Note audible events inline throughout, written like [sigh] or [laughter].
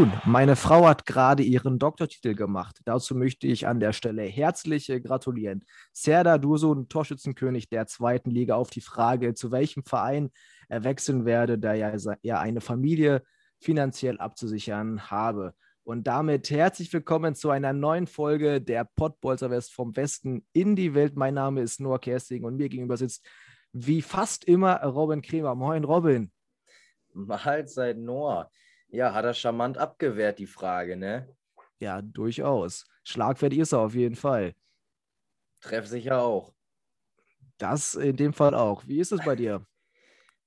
Nun, meine Frau hat gerade ihren Doktortitel gemacht. Dazu möchte ich an der Stelle herzlich gratulieren. Serdar Dursun, Torschützenkönig der zweiten Liga, auf die Frage, zu welchem Verein er wechseln werde, da er ja eine Familie finanziell abzusichern habe. Und damit herzlich willkommen zu einer neuen Folge der Pottbolzer West vom Westen in die Welt. Mein Name ist Noah Kersting und mir gegenüber sitzt wie fast immer Robin Kremer. Moin, Robin. Mahlzeit, Noah. Ja, hat er charmant abgewehrt, die Frage, ne? Ja, durchaus. Schlagfertig ist er auf jeden Fall. Treffsicher auch. Das in dem Fall auch. Wie ist es bei dir? [laughs]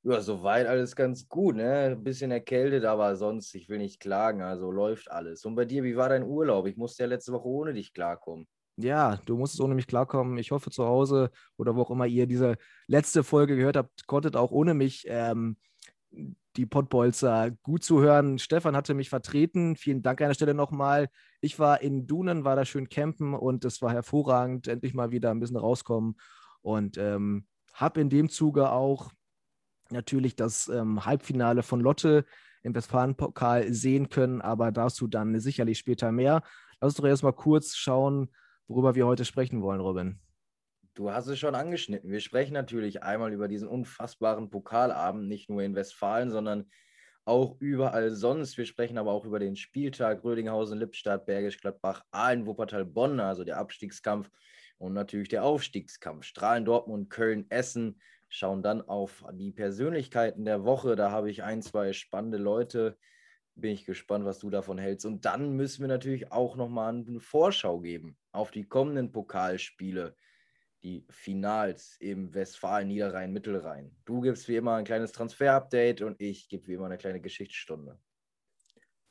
Ja, soweit alles ganz gut, ne? Ein bisschen erkältet, aber sonst, ich will nicht klagen, also läuft alles. Und bei dir, wie war dein Urlaub? Ich musste ja letzte Woche ohne dich klarkommen. Ja, du musstest ohne mich klarkommen. Ich hoffe, zu Hause oder wo auch immer ihr diese letzte Folge gehört habt, konntet auch ohne mich ähm, die Pottbolzer gut zu hören. Stefan hatte mich vertreten. Vielen Dank an der Stelle nochmal. Ich war in Dunen, war da schön campen und es war hervorragend, endlich mal wieder ein bisschen rauskommen. Und ähm, habe in dem Zuge auch natürlich das ähm, Halbfinale von Lotte im Westfalenpokal sehen können, aber dazu dann sicherlich später mehr. Lass uns doch erstmal kurz schauen, worüber wir heute sprechen wollen, Robin. Du hast es schon angeschnitten. Wir sprechen natürlich einmal über diesen unfassbaren Pokalabend, nicht nur in Westfalen, sondern auch überall sonst. Wir sprechen aber auch über den Spieltag Rödinghausen, Lippstadt, Bergisch Gladbach, Aalen, Wuppertal, Bonn, also der Abstiegskampf und natürlich der Aufstiegskampf. Strahlen, Dortmund, Köln, Essen schauen dann auf die Persönlichkeiten der Woche. Da habe ich ein, zwei spannende Leute. Bin ich gespannt, was du davon hältst. Und dann müssen wir natürlich auch nochmal eine Vorschau geben auf die kommenden Pokalspiele die Finals im Westfalen, Niederrhein, Mittelrhein. Du gibst wie immer ein kleines Transfer-Update und ich gebe wie immer eine kleine Geschichtsstunde.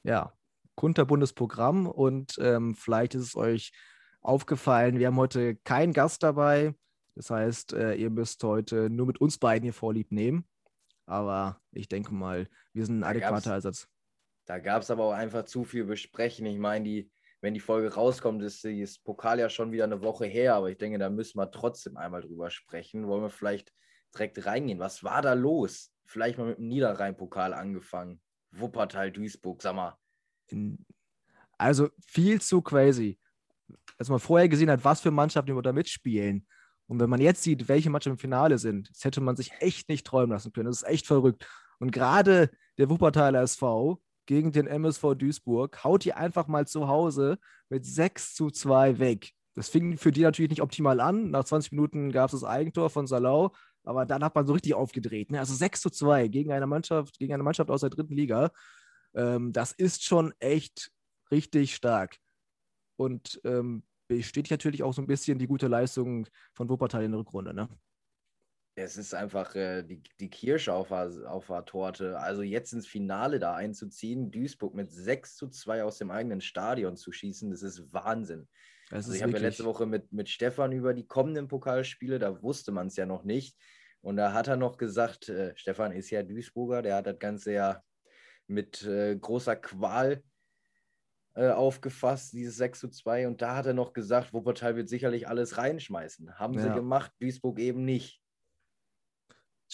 Ja, kunterbundes Programm und ähm, vielleicht ist es euch aufgefallen, wir haben heute keinen Gast dabei. Das heißt, äh, ihr müsst heute nur mit uns beiden hier Vorlieb nehmen. Aber ich denke mal, wir sind ein adäquater Ersatz. Da gab es aber auch einfach zu viel besprechen. Ich meine, die wenn die Folge rauskommt, ist das Pokal ja schon wieder eine Woche her, aber ich denke, da müssen wir trotzdem einmal drüber sprechen. Wollen wir vielleicht direkt reingehen? Was war da los? Vielleicht mal mit dem Niederrhein-Pokal angefangen. Wuppertal, Duisburg, sag mal. Also viel zu crazy. Dass man vorher gesehen hat, was für Mannschaften da mitspielen. Und wenn man jetzt sieht, welche Mannschaften im Finale sind, das hätte man sich echt nicht träumen lassen können. Das ist echt verrückt. Und gerade der Wuppertaler SV, gegen den MSV Duisburg, haut die einfach mal zu Hause mit 6 zu 2 weg. Das fing für die natürlich nicht optimal an. Nach 20 Minuten gab es das Eigentor von Salau, aber dann hat man so richtig aufgedreht. Ne? Also 6 zu 2 gegen eine Mannschaft, gegen eine Mannschaft aus der dritten Liga. Ähm, das ist schon echt richtig stark. Und ähm, bestätigt natürlich auch so ein bisschen die gute Leistung von Wuppertal in der Rückrunde. Ne? Es ist einfach äh, die, die Kirsche auf der, auf der Torte. Also jetzt ins Finale da einzuziehen, Duisburg mit 6 zu 2 aus dem eigenen Stadion zu schießen, das ist Wahnsinn. Das also ich habe ja letzte Woche mit, mit Stefan über die kommenden Pokalspiele, da wusste man es ja noch nicht. Und da hat er noch gesagt, äh, Stefan ist ja Duisburger, der hat das Ganze ja mit äh, großer Qual äh, aufgefasst, dieses 6 zu 2. Und da hat er noch gesagt, Wuppertal wird sicherlich alles reinschmeißen. Haben ja. sie gemacht, Duisburg eben nicht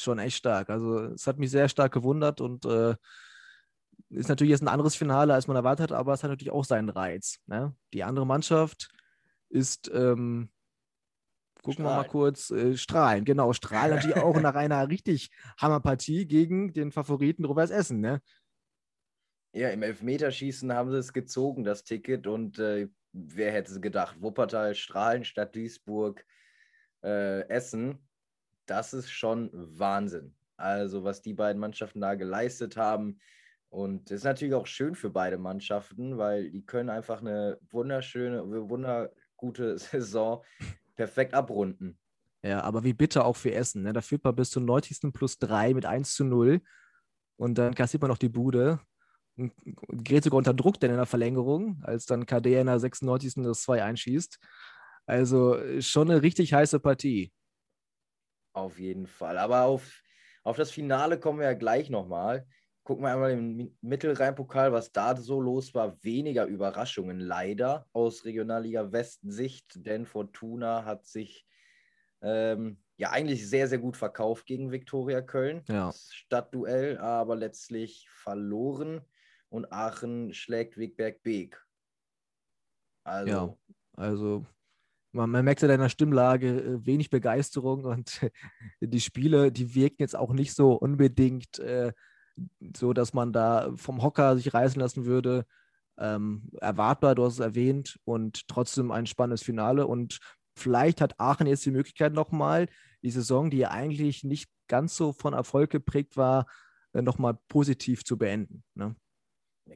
schon echt stark. Also es hat mich sehr stark gewundert und äh, ist natürlich jetzt ein anderes Finale, als man erwartet hat, aber es hat natürlich auch seinen Reiz. Ne? Die andere Mannschaft ist, ähm, gucken Strahlen. wir mal kurz, äh, Strahlen, genau, Strahlen natürlich auch nach [laughs] einer richtig Hammerpartie gegen den Favoriten Rovers Essen, ne? Ja, im Elfmeterschießen haben sie es gezogen, das Ticket, und äh, wer hätte es gedacht? Wuppertal, Strahlen statt Duisburg, äh, Essen das ist schon Wahnsinn. Also, was die beiden Mannschaften da geleistet haben. Und das ist natürlich auch schön für beide Mannschaften, weil die können einfach eine wunderschöne, wundergute [laughs] Saison perfekt abrunden. Ja, aber wie bitter auch für Essen. Ne? Da führt man bis zum 90. plus 3 mit 1 zu 0 und dann kassiert man noch die Bude und gerät sogar unter Druck denn in der Verlängerung, als dann KD in der 96. das 2 einschießt. Also schon eine richtig heiße Partie. Auf jeden Fall. Aber auf, auf das Finale kommen wir ja gleich nochmal. Gucken wir einmal im Mittelrhein-Pokal, was da so los war. Weniger Überraschungen leider aus Regionalliga West-Sicht, denn Fortuna hat sich ähm, ja eigentlich sehr, sehr gut verkauft gegen Viktoria Köln. Ja. Stadtduell, aber letztlich verloren und Aachen schlägt Wegberg Beek. Also, ja, also man, man merkt in deiner Stimmlage äh, wenig Begeisterung und [laughs] die Spiele, die wirken jetzt auch nicht so unbedingt äh, so dass man da vom Hocker sich reißen lassen würde. Ähm, erwartbar, du hast es erwähnt, und trotzdem ein spannendes Finale. Und vielleicht hat Aachen jetzt die Möglichkeit nochmal, die Saison, die ja eigentlich nicht ganz so von Erfolg geprägt war, äh, nochmal positiv zu beenden. Ne?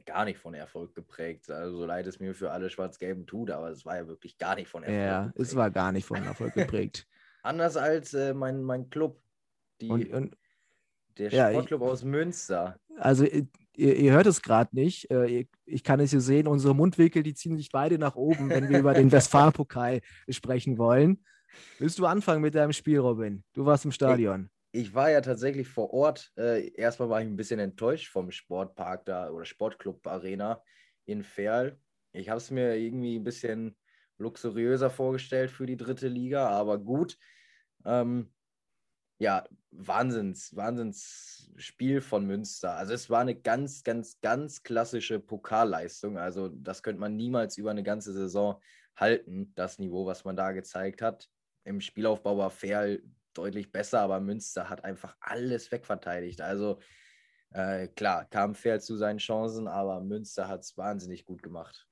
Gar nicht von Erfolg geprägt. Also so leid es mir für alle Schwarz-Gelben tut, aber es war ja wirklich gar nicht von Erfolg ja, geprägt. Ja, es war gar nicht von Erfolg geprägt. [laughs] Anders als äh, mein, mein Club. Die, und, und, der Sportclub ja, ich, aus Münster. Also ihr, ihr hört es gerade nicht. Äh, ich kann es hier sehen, unsere Mundwinkel, die ziehen sich beide nach oben, wenn wir über den Westfalenpokal sprechen wollen. Willst du anfangen mit deinem Spiel, Robin? Du warst im Stadion. Ich, war ja tatsächlich vor Ort. Äh, erstmal war ich ein bisschen enttäuscht vom Sportpark da oder Sportclub Arena in Ferl. Ich habe es mir irgendwie ein bisschen luxuriöser vorgestellt für die dritte Liga, aber gut. Ähm, ja, Wahnsinns, Wahnsinns Spiel von Münster. Also es war eine ganz, ganz, ganz klassische Pokalleistung. Also das könnte man niemals über eine ganze Saison halten, das Niveau, was man da gezeigt hat. Im Spielaufbau war Fair deutlich besser, aber Münster hat einfach alles wegverteidigt. Also äh, klar, kam Fair zu seinen Chancen, aber Münster hat es wahnsinnig gut gemacht.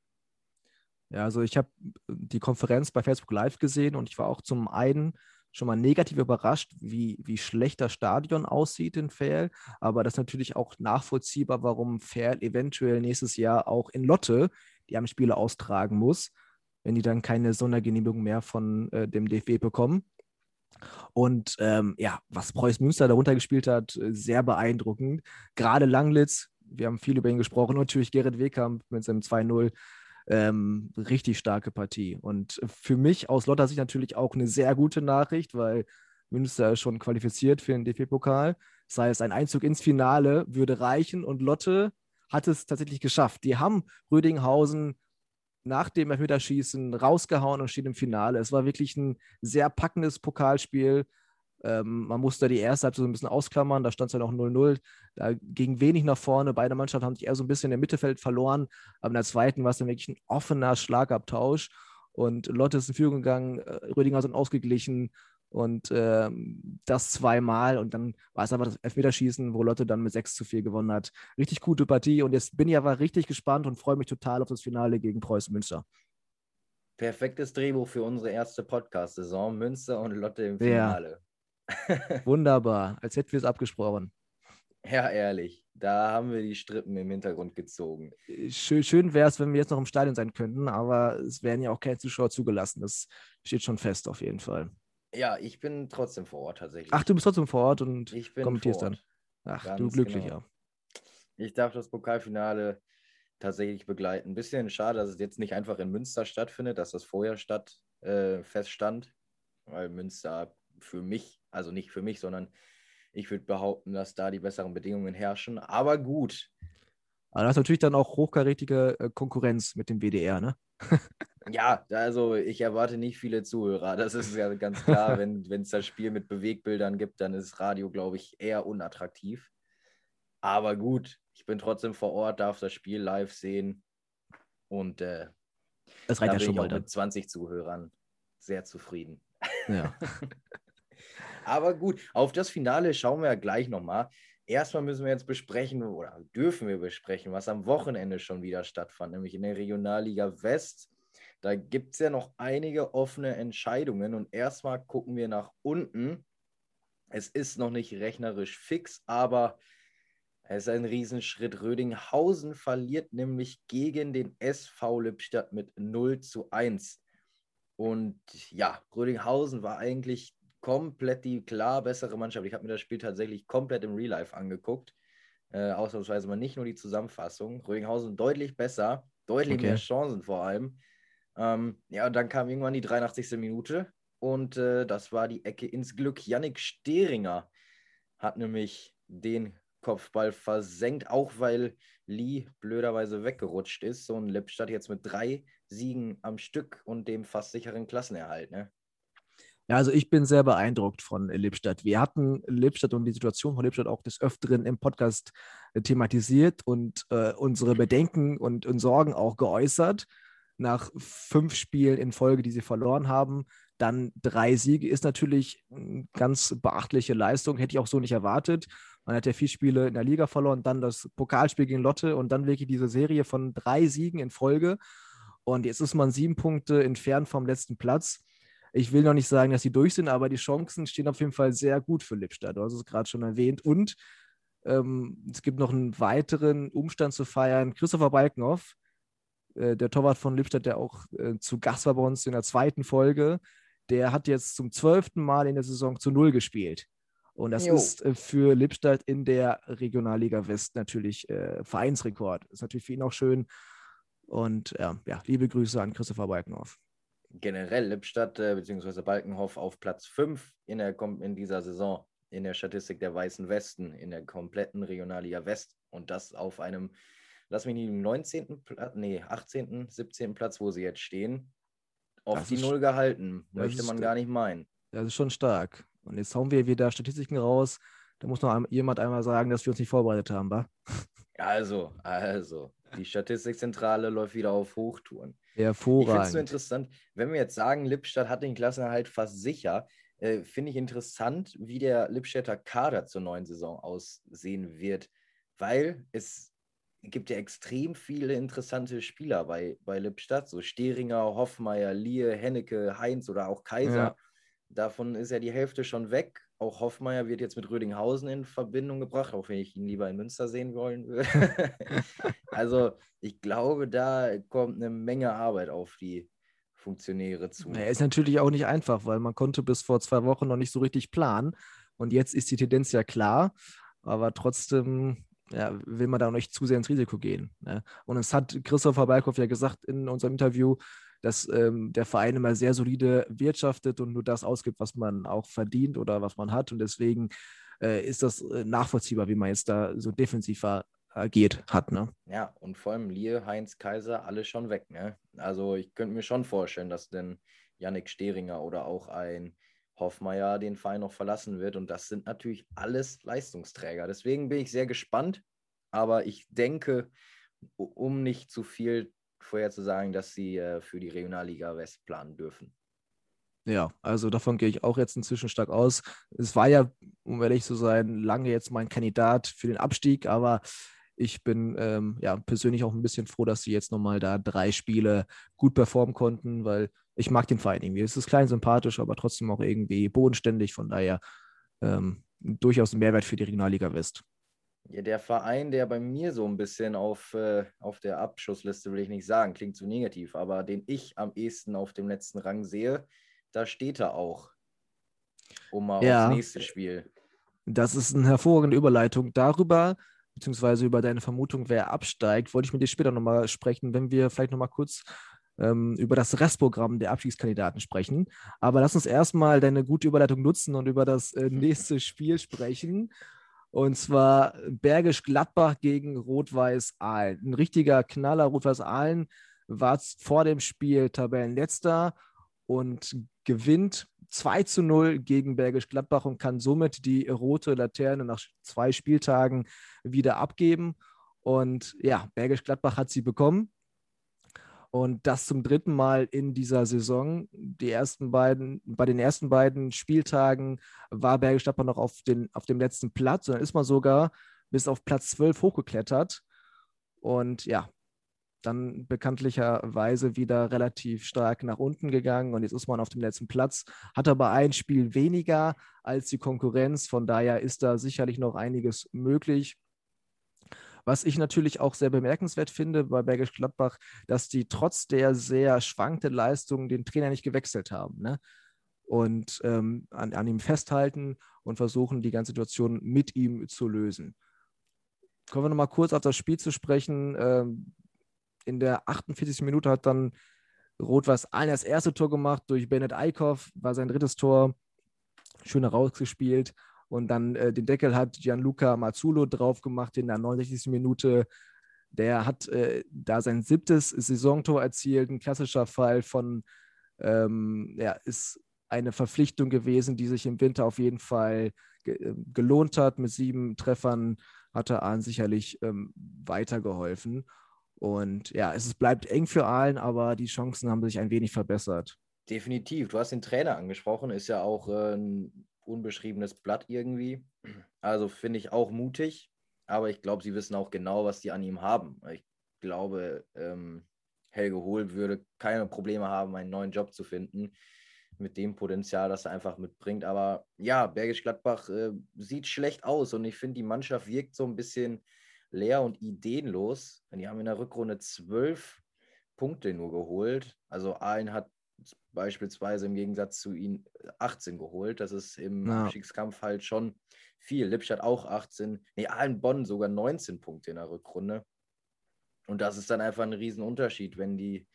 Ja, also ich habe die Konferenz bei Facebook Live gesehen und ich war auch zum einen schon mal negativ überrascht, wie, wie schlecht das Stadion aussieht in Fair. Aber das ist natürlich auch nachvollziehbar, warum Fair eventuell nächstes Jahr auch in Lotte die am Spiele austragen muss, wenn die dann keine Sondergenehmigung mehr von äh, dem DFB bekommen. Und ähm, ja, was Preuß Münster darunter gespielt hat, sehr beeindruckend. Gerade Langlitz, wir haben viel über ihn gesprochen, und natürlich Gerrit Wehkamp mit seinem 2-0 ähm, richtig starke Partie. Und für mich aus Lotter Sicht natürlich auch eine sehr gute Nachricht, weil Münster ist schon qualifiziert für den DFB-Pokal. Das heißt, ein Einzug ins Finale würde reichen und Lotte hat es tatsächlich geschafft. Die haben Rödinghausen nach dem Elfmeterschießen rausgehauen und stehen im Finale. Es war wirklich ein sehr packendes Pokalspiel. Ähm, man musste die erste Halbzeit so ein bisschen ausklammern, da stand es ja noch 0-0. Da ging wenig nach vorne. Beide Mannschaften haben sich eher so ein bisschen im Mittelfeld verloren. Aber in der zweiten war es dann wirklich ein offener Schlagabtausch. Und Lotte ist in Führung gegangen, äh, Rödinger sind ausgeglichen und ähm, das zweimal. Und dann war es aber das Elfmeterschießen, wo Lotte dann mit 6 zu 4 gewonnen hat. Richtig gute Partie. Und jetzt bin ich aber richtig gespannt und freue mich total auf das Finale gegen Preußen Münster. Perfektes Drehbuch für unsere erste Podcast-Saison. Münster und Lotte im Finale. Ja. [laughs] Wunderbar, als hätten wir es abgesprochen. Ja, ehrlich, da haben wir die Strippen im Hintergrund gezogen. Schön, schön wäre es, wenn wir jetzt noch im Stadion sein könnten, aber es werden ja auch keine Zuschauer zugelassen. Das steht schon fest auf jeden Fall. Ja, ich bin trotzdem vor Ort tatsächlich. Ach, du bist trotzdem vor Ort und kommentierst dann. Ach, Ganz du glücklicher. Genau. Ich darf das Pokalfinale tatsächlich begleiten. Ein bisschen schade, dass es jetzt nicht einfach in Münster stattfindet, dass das vorher statt äh, feststand, weil Münster für mich also nicht für mich, sondern ich würde behaupten, dass da die besseren Bedingungen herrschen. Aber gut. Aber das ist natürlich dann auch hochkarätige äh, Konkurrenz mit dem WDR, ne? ja, also ich erwarte nicht viele Zuhörer. Das ist ja ganz klar. [laughs] wenn es das Spiel mit Bewegbildern gibt, dann ist Radio, glaube ich, eher unattraktiv. Aber gut, ich bin trotzdem vor Ort, darf das Spiel live sehen. Und äh, das reicht da ja schon mal. Mit 20 Zuhörern sehr zufrieden. Ja. [laughs] Aber gut, auf das Finale schauen wir ja gleich nochmal. Erstmal müssen wir jetzt besprechen oder dürfen wir besprechen, was am Wochenende schon wieder stattfand, nämlich in der Regionalliga West. Da gibt es ja noch einige offene Entscheidungen und erstmal gucken wir nach unten. Es ist noch nicht rechnerisch fix, aber es ist ein Riesenschritt. Rödinghausen verliert nämlich gegen den SV Lippstadt mit 0 zu 1. Und ja, Rödinghausen war eigentlich komplett die klar bessere Mannschaft. Ich habe mir das Spiel tatsächlich komplett im Real Life angeguckt. Äh, ausnahmsweise mal nicht nur die Zusammenfassung. Rödinghausen deutlich besser, deutlich okay. mehr Chancen vor allem. Ähm, ja, und dann kam irgendwann die 83. Minute und äh, das war die Ecke ins Glück. Yannick Steringer hat nämlich den Kopfball versenkt, auch weil Lee blöderweise weggerutscht ist. So ein Lippstadt jetzt mit drei Siegen am Stück und dem fast sicheren Klassenerhalt. Ne? Ja, also ich bin sehr beeindruckt von Lippstadt. Wir hatten Lippstadt und die Situation von Lippstadt auch des Öfteren im Podcast äh, thematisiert und äh, unsere Bedenken und, und Sorgen auch geäußert. Nach fünf Spielen in Folge, die sie verloren haben, dann drei Siege ist natürlich eine ganz beachtliche Leistung. Hätte ich auch so nicht erwartet. Man hat ja vier Spiele in der Liga verloren, dann das Pokalspiel gegen Lotte und dann wirklich diese Serie von drei Siegen in Folge. Und jetzt ist man sieben Punkte entfernt vom letzten Platz. Ich will noch nicht sagen, dass sie durch sind, aber die Chancen stehen auf jeden Fall sehr gut für Lippstadt. Du hast es gerade schon erwähnt. Und ähm, es gibt noch einen weiteren Umstand zu feiern. Christopher Balkenhoff, äh, der Torwart von Lippstadt, der auch äh, zu Gast war bei uns in der zweiten Folge, der hat jetzt zum zwölften Mal in der Saison zu Null gespielt. Und das jo. ist äh, für Lippstadt in der Regionalliga West natürlich äh, Vereinsrekord. Ist natürlich für ihn auch schön. Und äh, ja, liebe Grüße an Christopher Balkenhoff. Generell Lippstadt äh, bzw. Balkenhoff auf Platz 5 in, in dieser Saison in der Statistik der Weißen Westen in der kompletten Regionalliga West. Und das auf einem, lass mich nicht, 19. Platz, nee, 18., 17. Platz, wo sie jetzt stehen. Auf das die Null gehalten. Möchte man gar nicht meinen. Das ist schon stark. Und jetzt hauen wir wieder Statistiken raus. Da muss noch jemand einmal sagen, dass wir uns nicht vorbereitet haben, wa? [laughs] Also, also, die Statistikzentrale läuft wieder auf Hochtouren. Hervorragend. Ich finde es so interessant, wenn wir jetzt sagen, Lippstadt hat den Klassenerhalt fast sicher, äh, finde ich interessant, wie der Lippstädter Kader zur neuen Saison aussehen wird, weil es gibt ja extrem viele interessante Spieler bei, bei Lippstadt, so Steringer, Hoffmeier, Liehe, Hennecke, Heinz oder auch Kaiser. Ja. Davon ist ja die Hälfte schon weg. Auch Hoffmeier wird jetzt mit Rödinghausen in Verbindung gebracht, auch wenn ich ihn lieber in Münster sehen wollen würde. [laughs] also ich glaube, da kommt eine Menge Arbeit auf die Funktionäre zu. Er ist natürlich auch nicht einfach, weil man konnte bis vor zwei Wochen noch nicht so richtig planen. Und jetzt ist die Tendenz ja klar, aber trotzdem ja, will man da noch nicht zu sehr ins Risiko gehen. Ne? Und es hat Christopher Balkow ja gesagt in unserem Interview, dass ähm, der Verein immer sehr solide wirtschaftet und nur das ausgibt, was man auch verdient oder was man hat. Und deswegen äh, ist das äh, nachvollziehbar, wie man jetzt da so defensiv agiert hat. Ne? Ja, und vor allem Lier, Heinz, Kaiser, alle schon weg. Ne? Also ich könnte mir schon vorstellen, dass denn Yannick Steringer oder auch ein Hoffmeier den Verein noch verlassen wird. Und das sind natürlich alles Leistungsträger. Deswegen bin ich sehr gespannt. Aber ich denke, um nicht zu viel vorher zu sagen, dass sie äh, für die Regionalliga West planen dürfen. Ja, also davon gehe ich auch jetzt inzwischen stark aus. Es war ja, um ehrlich zu sein, lange jetzt mein Kandidat für den Abstieg, aber ich bin ähm, ja persönlich auch ein bisschen froh, dass sie jetzt nochmal da drei Spiele gut performen konnten, weil ich mag den Verein irgendwie. Es ist klein sympathisch, aber trotzdem auch irgendwie bodenständig. Von daher ähm, durchaus ein Mehrwert für die Regionalliga West. Ja, der Verein, der bei mir so ein bisschen auf, äh, auf der Abschussliste, will ich nicht sagen, klingt zu negativ, aber den ich am ehesten auf dem letzten Rang sehe, da steht er auch. Um mal ja, aufs nächste Spiel. Das ist eine hervorragende Überleitung. Darüber, beziehungsweise über deine Vermutung, wer absteigt, wollte ich mit dir später nochmal sprechen, wenn wir vielleicht nochmal kurz ähm, über das Restprogramm der Abstiegskandidaten sprechen. Aber lass uns erstmal deine gute Überleitung nutzen und über das äh, [laughs] nächste Spiel sprechen. Und zwar Bergisch Gladbach gegen Rot-Weiß Aalen. Ein richtiger Knaller. Rot-Weiß Aalen war vor dem Spiel Tabellenletzter und gewinnt 2 zu 0 gegen Bergisch Gladbach und kann somit die rote Laterne nach zwei Spieltagen wieder abgeben. Und ja, Bergisch Gladbach hat sie bekommen. Und das zum dritten Mal in dieser Saison. Die ersten beiden, bei den ersten beiden Spieltagen war Gladbach noch auf, den, auf dem letzten Platz. Und dann ist man sogar bis auf Platz 12 hochgeklettert. Und ja, dann bekanntlicherweise wieder relativ stark nach unten gegangen und jetzt ist man auf dem letzten Platz, hat aber ein Spiel weniger als die Konkurrenz, von daher ist da sicherlich noch einiges möglich. Was ich natürlich auch sehr bemerkenswert finde bei Bergisch Gladbach, dass die trotz der sehr schwankenden Leistungen den Trainer nicht gewechselt haben. Ne? und ähm, an, an, ihm festhalten und versuchen, die ganze Situation mit ihm zu lösen. Kommen wir nochmal kurz auf das Spiel zu sprechen. Ähm, in der 48. Minute hat dann Rot-Weiß Aalen das erste Tor gemacht durch Bennett Eickhoff, war sein drittes Tor. Schön rausgespielt. Und dann äh, den Deckel hat Gianluca Mazzulo drauf gemacht in der 69. Minute. Der hat äh, da sein siebtes Saisontor erzielt. Ein klassischer Fall von, ähm, ja, ist eine Verpflichtung gewesen, die sich im Winter auf jeden Fall ge äh, gelohnt hat. Mit sieben Treffern hat er Ahn sicherlich ähm, weitergeholfen. Und ja, es bleibt eng für Aalen, aber die Chancen haben sich ein wenig verbessert. Definitiv. Du hast den Trainer angesprochen, ist ja auch äh, ein unbeschriebenes Blatt irgendwie. Also finde ich auch mutig, aber ich glaube, sie wissen auch genau, was die an ihm haben. Ich glaube, ähm, Helge Hohl würde keine Probleme haben, einen neuen Job zu finden mit dem Potenzial, das er einfach mitbringt. Aber ja, Bergisch Gladbach äh, sieht schlecht aus und ich finde, die Mannschaft wirkt so ein bisschen leer und ideenlos. Die haben in der Rückrunde zwölf Punkte nur geholt. Also Aalen hat beispielsweise im Gegensatz zu ihnen 18 geholt. Das ist im ja. Abstiegskampf halt schon viel. Lippstadt auch 18. Nee, Aalen Bonn sogar 19 Punkte in der Rückrunde. Und das ist dann einfach ein Riesenunterschied, wenn die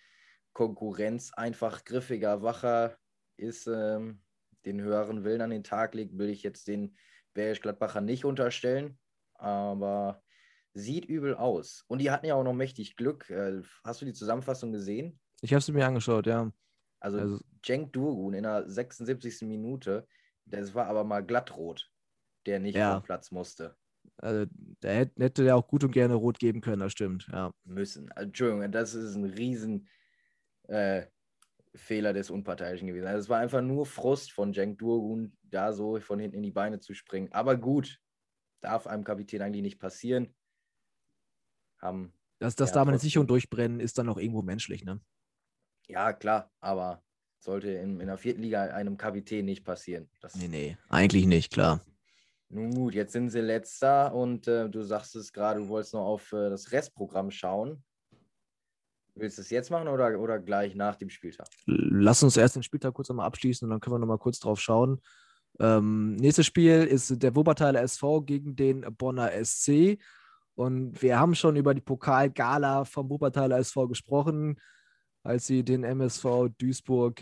Konkurrenz einfach griffiger, wacher ist, ähm, den höheren Willen an den Tag legt, will ich jetzt den Bergisch Gladbacher nicht unterstellen. Aber sieht übel aus. Und die hatten ja auch noch mächtig Glück. Äh, hast du die Zusammenfassung gesehen? Ich habe sie mir angeschaut, ja. Also, also Cenk Durgun in der 76. Minute, das war aber mal glattrot, der nicht ja. vom Platz musste. Also, da hätte der auch gut und gerne rot geben können, das stimmt, ja. Müssen. Also, Entschuldigung, das ist ein riesen äh, Fehler des Unparteiischen gewesen. Also, es war einfach nur Frust von Cenk Durgun, da so von hinten in die Beine zu springen. Aber gut, darf einem Kapitän eigentlich nicht passieren haben. Das, das ja, man jetzt nicht und durchbrennen, ist dann auch irgendwo menschlich, ne? Ja, klar, aber sollte in, in der vierten Liga einem Kapitän nicht passieren. Das nee, nee, eigentlich nicht, klar. Nun gut, jetzt sind sie letzter und äh, du sagst es gerade, du wolltest noch auf äh, das Restprogramm schauen. Willst du es jetzt machen oder, oder gleich nach dem Spieltag? Lass uns erst den Spieltag kurz einmal abschließen und dann können wir nochmal kurz drauf schauen. Ähm, nächstes Spiel ist der Wuppertaler SV gegen den Bonner SC. Und wir haben schon über die Pokalgala vom Wuppertaler SV gesprochen, als sie den MSV Duisburg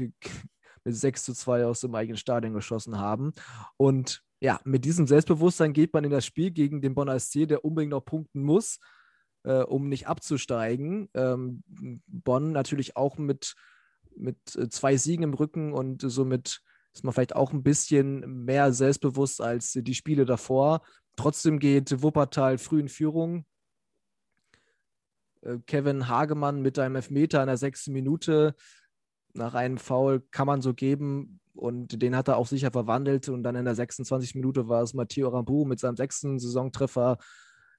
mit 6 zu 2 aus dem eigenen Stadion geschossen haben. Und ja, mit diesem Selbstbewusstsein geht man in das Spiel gegen den Bonner SC, der unbedingt noch punkten muss, äh, um nicht abzusteigen. Ähm, Bonn natürlich auch mit, mit äh, zwei Siegen im Rücken und somit ist man vielleicht auch ein bisschen mehr selbstbewusst als die Spiele davor. Trotzdem geht Wuppertal früh in Führung. Äh, Kevin Hagemann mit einem Elfmeter in der sechsten Minute nach einem Foul kann man so geben und den hat er auch sicher verwandelt und dann in der 26. Minute war es Matteo Rambu mit seinem sechsten Saisontreffer,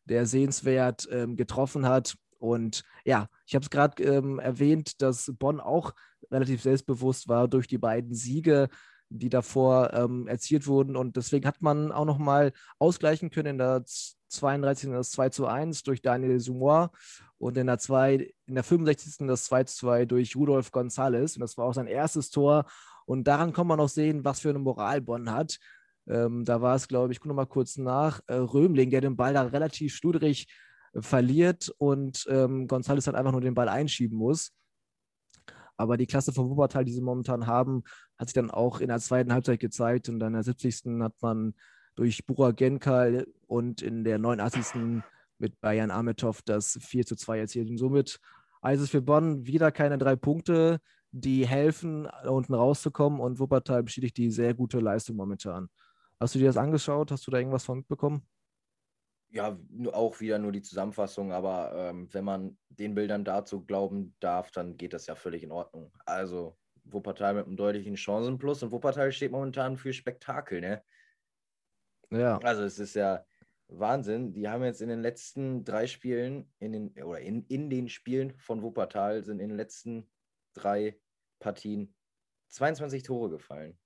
der sehenswert ähm, getroffen hat. Und ja, ich habe es gerade ähm, erwähnt, dass Bonn auch relativ selbstbewusst war durch die beiden Siege die davor ähm, erzielt wurden. Und deswegen hat man auch nochmal ausgleichen können in der 32. das 2 zu 1 durch Daniel Sumoir und in der, 2, in der 65. das 2 zu 2 durch Rudolf González. Und das war auch sein erstes Tor. Und daran kann man auch sehen, was für eine Moral Bonn hat. Ähm, da war es, glaube ich, guck nochmal kurz nach, äh, Römling, der den Ball da relativ schludrig äh, verliert und ähm, González dann einfach nur den Ball einschieben muss. Aber die Klasse von Wuppertal, die sie momentan haben, hat sich dann auch in der zweiten Halbzeit gezeigt. Und dann in der 70. hat man durch Bura Genkal und in der 89. mit Bayern Ametov das 4 zu 2 erzielt. Und somit heißt es für Bonn wieder keine drei Punkte, die helfen, unten rauszukommen. Und Wuppertal bestätigt die sehr gute Leistung momentan. Hast du dir das angeschaut? Hast du da irgendwas von mitbekommen? ja, auch wieder nur die Zusammenfassung, aber ähm, wenn man den Bildern dazu glauben darf, dann geht das ja völlig in Ordnung. Also Wuppertal mit einem deutlichen Chancenplus und Wuppertal steht momentan für Spektakel, ne? Ja. Also es ist ja Wahnsinn. Die haben jetzt in den letzten drei Spielen, in den, oder in, in den Spielen von Wuppertal sind in den letzten drei Partien 22 Tore gefallen.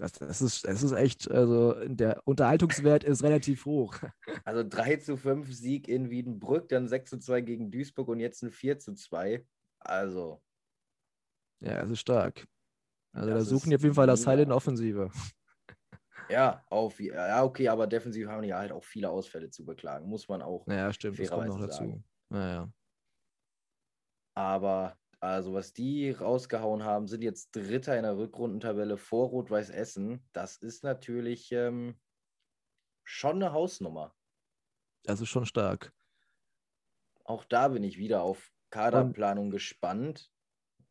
Das, das, ist, das ist echt, also der Unterhaltungswert ist relativ hoch. [laughs] Also 3 zu 5 Sieg in Wiedenbrück, dann 6 zu 2 gegen Duisburg und jetzt ein 4 zu 2. Also. Ja, es ist stark. Also da suchen die auf jeden Fall das Heil in Offensive. Ja, auf, ja, okay, aber defensiv haben die halt auch viele Ausfälle zu beklagen, muss man auch. Ja, stimmt, das kommt noch dazu. Naja. Aber also, was die rausgehauen haben, sind jetzt Dritter in der Rückrundentabelle vor Rot-Weiß Essen. Das ist natürlich ähm, schon eine Hausnummer. Das ist schon stark. Auch da bin ich wieder auf Kaderplanung Und gespannt,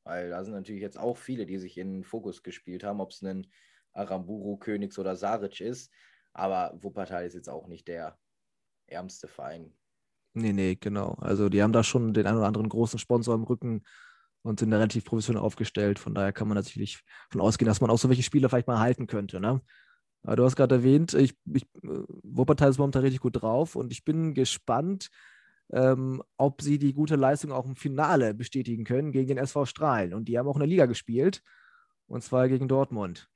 weil da sind natürlich jetzt auch viele, die sich in den Fokus gespielt haben, ob es ein Aramburu, Königs oder Saric ist. Aber Wuppertal ist jetzt auch nicht der ärmste Verein. Nee, nee, genau. Also die haben da schon den einen oder anderen großen Sponsor im Rücken und sind da relativ professionell aufgestellt. Von daher kann man natürlich davon ausgehen, dass man auch so welche Spieler vielleicht mal halten könnte. Ne? Aber du hast gerade erwähnt, ich, ich, Wuppertal ist momentan richtig gut drauf und ich bin gespannt, ähm, ob sie die gute Leistung auch im Finale bestätigen können gegen den SV Strahlen. Und die haben auch in der Liga gespielt, und zwar gegen Dortmund.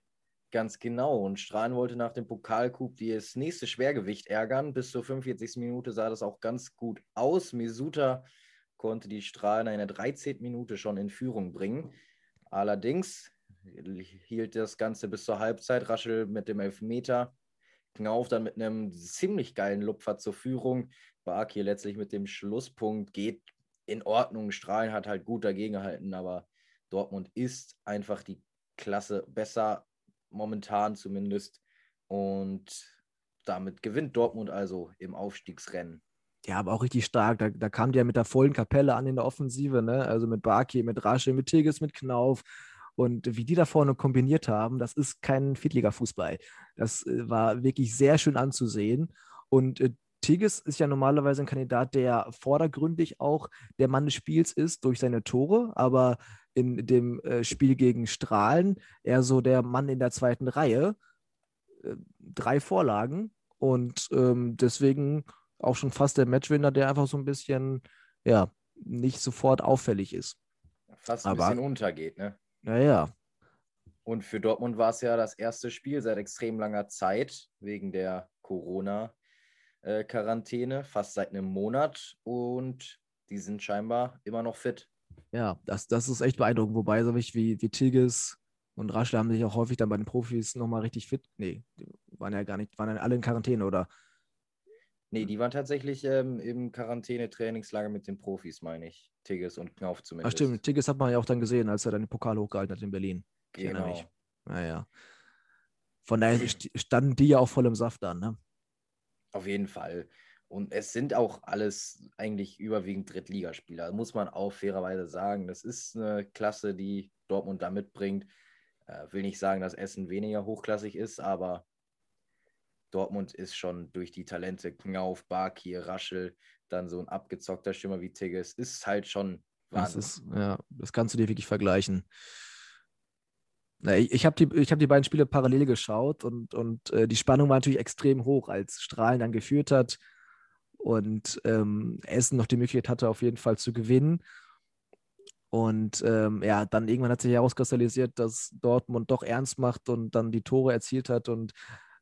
Ganz genau. Und Strahlen wollte nach dem Pokalcoup das nächste Schwergewicht ärgern. Bis zur 45. Minute sah das auch ganz gut aus. Misuta konnte die Strahlen in der 13. Minute schon in Führung bringen. Allerdings hielt das Ganze bis zur Halbzeit. Raschel mit dem Elfmeter. Knauf dann mit einem ziemlich geilen Lupfer zur Führung. Bark letztlich mit dem Schlusspunkt geht in Ordnung. Strahlen hat halt gut dagegen gehalten, aber Dortmund ist einfach die Klasse besser momentan zumindest. Und damit gewinnt Dortmund also im Aufstiegsrennen. Ja, aber auch richtig stark. Da, da kam die ja mit der vollen Kapelle an in der Offensive, ne? Also mit Barki, mit Rasche, mit Tigges, mit Knauf. Und wie die da vorne kombiniert haben, das ist kein Viertliga-Fußball. Das äh, war wirklich sehr schön anzusehen. Und äh, Tigges ist ja normalerweise ein Kandidat, der vordergründig auch der Mann des Spiels ist durch seine Tore, aber in dem äh, Spiel gegen Strahlen eher so der Mann in der zweiten Reihe. Äh, drei Vorlagen und ähm, deswegen auch schon fast der Matchwinner, der einfach so ein bisschen, ja, nicht sofort auffällig ist. Fast ein Aber, bisschen untergeht, ne? Naja. Und für Dortmund war es ja das erste Spiel seit extrem langer Zeit wegen der Corona-Quarantäne, fast seit einem Monat. Und die sind scheinbar immer noch fit. Ja, das, das ist echt beeindruckend. Wobei, so wie, wie Tigges und Raschler haben sich auch häufig dann bei den Profis nochmal richtig fit. Nee, die waren ja gar nicht, waren ja alle in Quarantäne, oder? Nee, die waren tatsächlich ähm, im Quarantäne-Trainingslager mit den Profis, meine ich. Tigges und Knauf zumindest. Ach stimmt, Tigges hat man ja auch dann gesehen, als er dann den Pokal hochgehalten hat in Berlin. Ich genau. Mich. Naja. Von daher [clears throat] standen die ja auch voll im Saft dann, ne? Auf jeden Fall. Und es sind auch alles eigentlich überwiegend Drittligaspieler, muss man auch fairerweise sagen. Das ist eine Klasse, die Dortmund da mitbringt. Äh, will nicht sagen, dass Essen weniger hochklassig ist, aber Dortmund ist schon durch die Talente Knauf, Barkir, Raschel, dann so ein abgezockter Stürmer wie Tigges, ist halt schon Wahnsinn. Das ist, ja, das kannst du dir wirklich vergleichen. Ich habe die, hab die beiden Spiele parallel geschaut und, und äh, die Spannung war natürlich extrem hoch, als Strahlen dann geführt hat und ähm, Essen noch die Möglichkeit hatte, auf jeden Fall zu gewinnen. Und ähm, ja, dann irgendwann hat sich herauskristallisiert, dass Dortmund doch ernst macht und dann die Tore erzielt hat und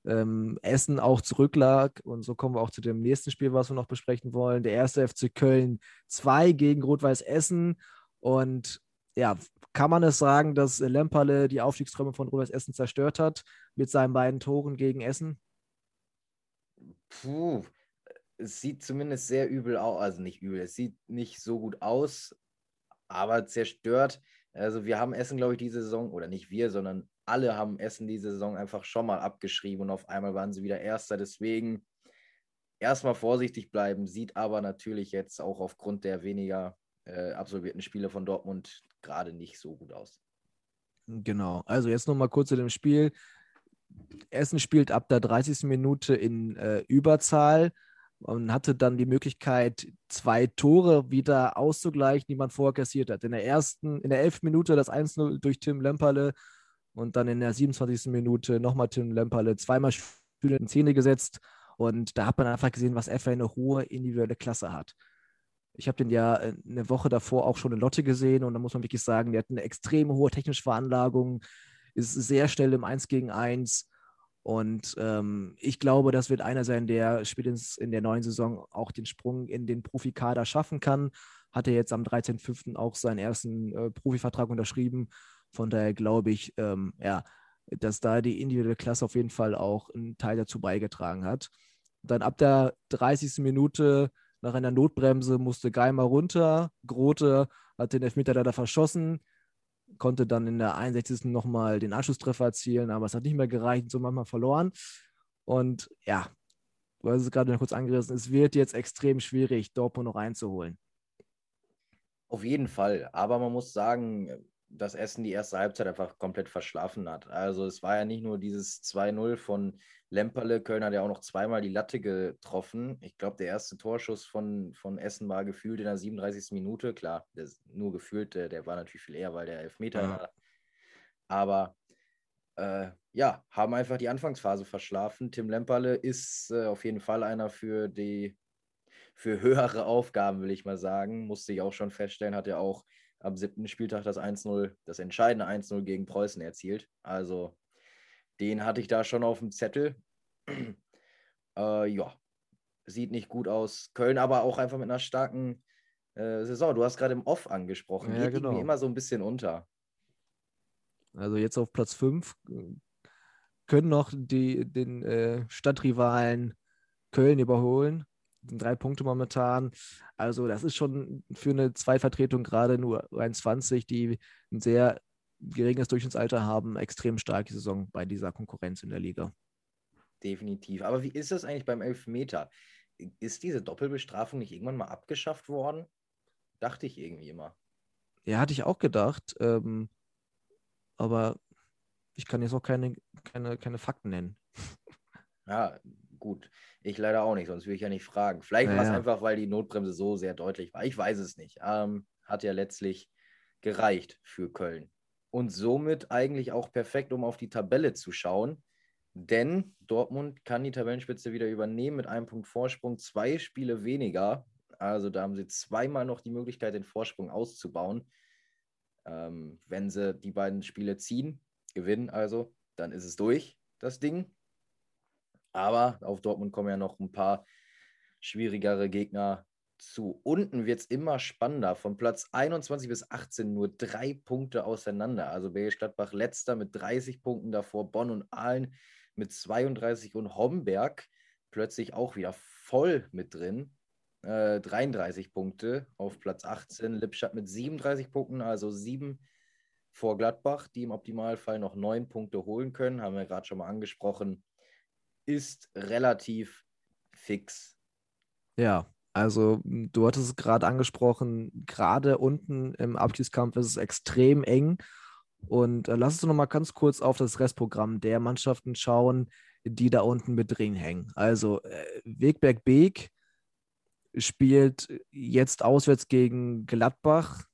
ähm, Essen auch zurücklag. Und so kommen wir auch zu dem nächsten Spiel, was wir noch besprechen wollen. Der erste FC Köln 2 gegen Rot-Weiß Essen. Und ja, kann man es sagen, dass Lemperle die Aufstiegsträume von Rot-Weiß Essen zerstört hat mit seinen beiden Toren gegen Essen? Puh, es sieht zumindest sehr übel aus, also nicht übel, es sieht nicht so gut aus, aber zerstört. Also wir haben Essen, glaube ich, diese Saison, oder nicht wir, sondern alle haben Essen diese Saison einfach schon mal abgeschrieben und auf einmal waren sie wieder Erster. Deswegen erstmal vorsichtig bleiben, sieht aber natürlich jetzt auch aufgrund der weniger äh, absolvierten Spiele von Dortmund gerade nicht so gut aus. Genau, also jetzt nochmal kurz zu dem Spiel. Essen spielt ab der 30. Minute in äh, Überzahl und hatte dann die Möglichkeit, zwei Tore wieder auszugleichen, die man vorher kassiert hat. In der ersten, in der 11. Minute das 1-0 durch Tim Lemperle und dann in der 27. Minute nochmal Tim Lemperle zweimal Spiele in Szene gesetzt. Und da hat man einfach gesehen, was für eine hohe individuelle Klasse hat. Ich habe den ja äh, eine Woche davor auch schon in Lotte gesehen und da muss man wirklich sagen, der hat eine extrem hohe technische Veranlagung, ist sehr schnell im 1 gegen 1 und ähm, ich glaube, das wird einer sein, der spätestens in der neuen Saison auch den Sprung in den Profikader schaffen kann. Hat er jetzt am 13.05. auch seinen ersten äh, Profivertrag unterschrieben. Von daher glaube ich, ähm, ja, dass da die individuelle Klasse auf jeden Fall auch einen Teil dazu beigetragen hat. Dann ab der 30. Minute nach einer Notbremse musste Geimer runter. Grote hat den Elfmeter leider verschossen, konnte dann in der 61. nochmal den Anschlusstreffer erzielen, aber es hat nicht mehr gereicht, so manchmal verloren. Und ja, du hast es gerade noch kurz angerissen, es wird jetzt extrem schwierig, Dortmund noch einzuholen. Auf jeden Fall, aber man muss sagen, dass Essen die erste Halbzeit einfach komplett verschlafen hat. Also es war ja nicht nur dieses 2-0 von Lemperle, Köln hat ja auch noch zweimal die Latte getroffen. Ich glaube, der erste Torschuss von, von Essen war gefühlt in der 37. Minute. Klar, nur gefühlt, der, der, war natürlich viel eher, weil der Elfmeter ja. war. Aber äh, ja, haben einfach die Anfangsphase verschlafen. Tim Lemperle ist äh, auf jeden Fall einer für die für höhere Aufgaben, will ich mal sagen. Musste ich auch schon feststellen, hat er auch am siebten Spieltag das 1-0, das entscheidende 1-0 gegen Preußen erzielt. Also den hatte ich da schon auf dem Zettel. [clears throat] äh, ja, sieht nicht gut aus. Köln aber auch einfach mit einer starken äh, Saison. Du hast gerade im Off angesprochen. Ja, Geht genau. immer so ein bisschen unter. Also jetzt auf Platz 5 können noch die, den äh, Stadtrivalen Köln überholen drei Punkte momentan. Also das ist schon für eine Zweitvertretung gerade nur 21, die ein sehr geringes Durchschnittsalter haben, extrem starke Saison bei dieser Konkurrenz in der Liga. Definitiv. Aber wie ist das eigentlich beim Elfmeter? Ist diese Doppelbestrafung nicht irgendwann mal abgeschafft worden? Dachte ich irgendwie immer. Ja, hatte ich auch gedacht. Ähm, aber ich kann jetzt auch keine, keine, keine Fakten nennen. Ja, gut. Ich leider auch nicht, sonst würde ich ja nicht fragen. Vielleicht ja, war es einfach, weil die Notbremse so sehr deutlich war. Ich weiß es nicht. Ähm, hat ja letztlich gereicht für Köln. Und somit eigentlich auch perfekt, um auf die Tabelle zu schauen. Denn Dortmund kann die Tabellenspitze wieder übernehmen mit einem Punkt Vorsprung, zwei Spiele weniger. Also da haben sie zweimal noch die Möglichkeit, den Vorsprung auszubauen. Ähm, wenn sie die beiden Spiele ziehen, gewinnen also, dann ist es durch, das Ding. Aber auf Dortmund kommen ja noch ein paar schwierigere Gegner zu. Unten wird es immer spannender. Von Platz 21 bis 18 nur drei Punkte auseinander. Also Bergisch Gladbach letzter mit 30 Punkten davor, Bonn und Aalen mit 32 und Homberg plötzlich auch wieder voll mit drin. Äh, 33 Punkte auf Platz 18. Lippstadt mit 37 Punkten, also sieben vor Gladbach, die im Optimalfall noch neun Punkte holen können. Haben wir gerade schon mal angesprochen ist relativ fix. Ja, also du hattest es gerade angesprochen, gerade unten im Abschiedskampf ist es extrem eng. Und äh, lass uns noch mal ganz kurz auf das Restprogramm der Mannschaften schauen, die da unten mit drin hängen. Also äh, Wegberg Beek spielt jetzt auswärts gegen Gladbach,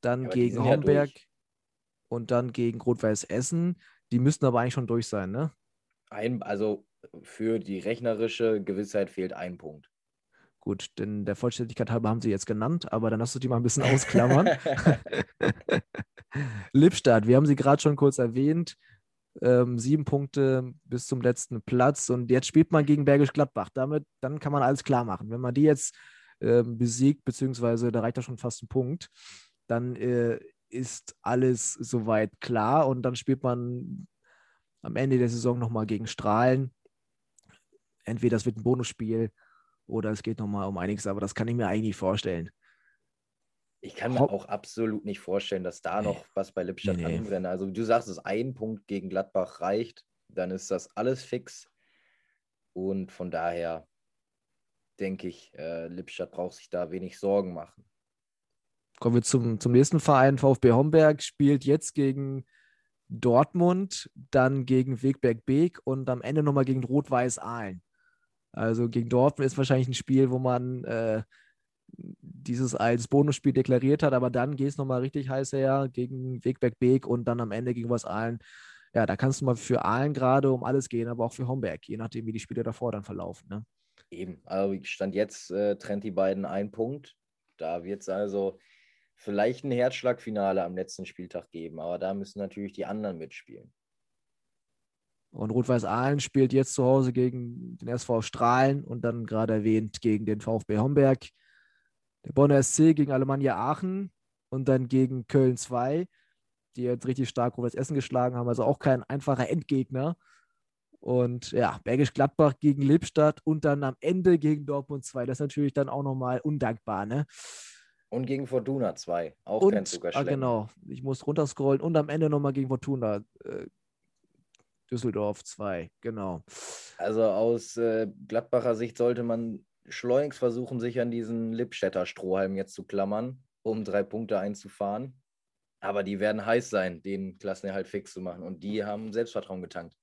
dann ja, gegen Homberg ja und dann gegen Rot-Weiß Essen. Die müssten aber eigentlich schon durch sein, ne? Ein, also für die rechnerische Gewissheit fehlt ein Punkt. Gut, denn der Vollständigkeit halber haben sie jetzt genannt, aber dann hast du die mal ein bisschen [laughs] ausklammern. [laughs] Lippstadt, wir haben sie gerade schon kurz erwähnt. Ähm, sieben Punkte bis zum letzten Platz und jetzt spielt man gegen Bergisch Gladbach. Damit, dann kann man alles klar machen. Wenn man die jetzt ähm, besiegt, beziehungsweise da reicht da schon fast ein Punkt, dann äh, ist alles soweit klar und dann spielt man am Ende der Saison nochmal gegen Strahlen entweder es wird ein Bonusspiel oder es geht nochmal um einiges, aber das kann ich mir eigentlich nicht vorstellen. Ich kann mir auch absolut nicht vorstellen, dass da nee. noch was bei Lippstadt nee, anbrennt. Also du sagst, dass ein Punkt gegen Gladbach reicht, dann ist das alles fix. Und von daher denke ich, äh, Lippstadt braucht sich da wenig Sorgen machen. Kommen wir zum, zum nächsten Verein. VfB Homberg spielt jetzt gegen Dortmund, dann gegen Wegberg Beek und am Ende nochmal gegen Rot-Weiß Aalen. Also gegen Dortmund ist wahrscheinlich ein Spiel, wo man äh, dieses als Bonusspiel deklariert hat, aber dann geht es nochmal richtig heiß her gegen Wegberg Beek und dann am Ende gegen was Aalen. Ja, da kannst du mal für Aalen gerade um alles gehen, aber auch für Homberg, je nachdem, wie die Spiele davor dann verlaufen. Ne? Eben, also Stand jetzt äh, trennt die beiden einen Punkt. Da wird es also vielleicht ein Herzschlagfinale am letzten Spieltag geben, aber da müssen natürlich die anderen mitspielen. Und Rot-Weiß Aalen spielt jetzt zu Hause gegen den SV Strahlen und dann gerade erwähnt gegen den VfB Homberg. Der Bonner SC gegen Alemannia Aachen und dann gegen Köln 2. die jetzt richtig stark Rot-Weiß Essen geschlagen haben. Also auch kein einfacher Endgegner. Und ja, Bergisch Gladbach gegen Lippstadt und dann am Ende gegen Dortmund 2. Das ist natürlich dann auch nochmal undankbar, ne? Und gegen Fortuna 2. Auch und, kein Zuckerschlecken. Ah, genau. Ich muss runterscrollen und am Ende nochmal gegen Fortuna. Äh, Düsseldorf 2, genau. Also aus äh, Gladbacher Sicht sollte man schleunigst versuchen, sich an diesen Lippstädter Strohhalm jetzt zu klammern, um drei Punkte einzufahren. Aber die werden heiß sein, den Klassenerhalt fix zu machen. Und die haben Selbstvertrauen getankt.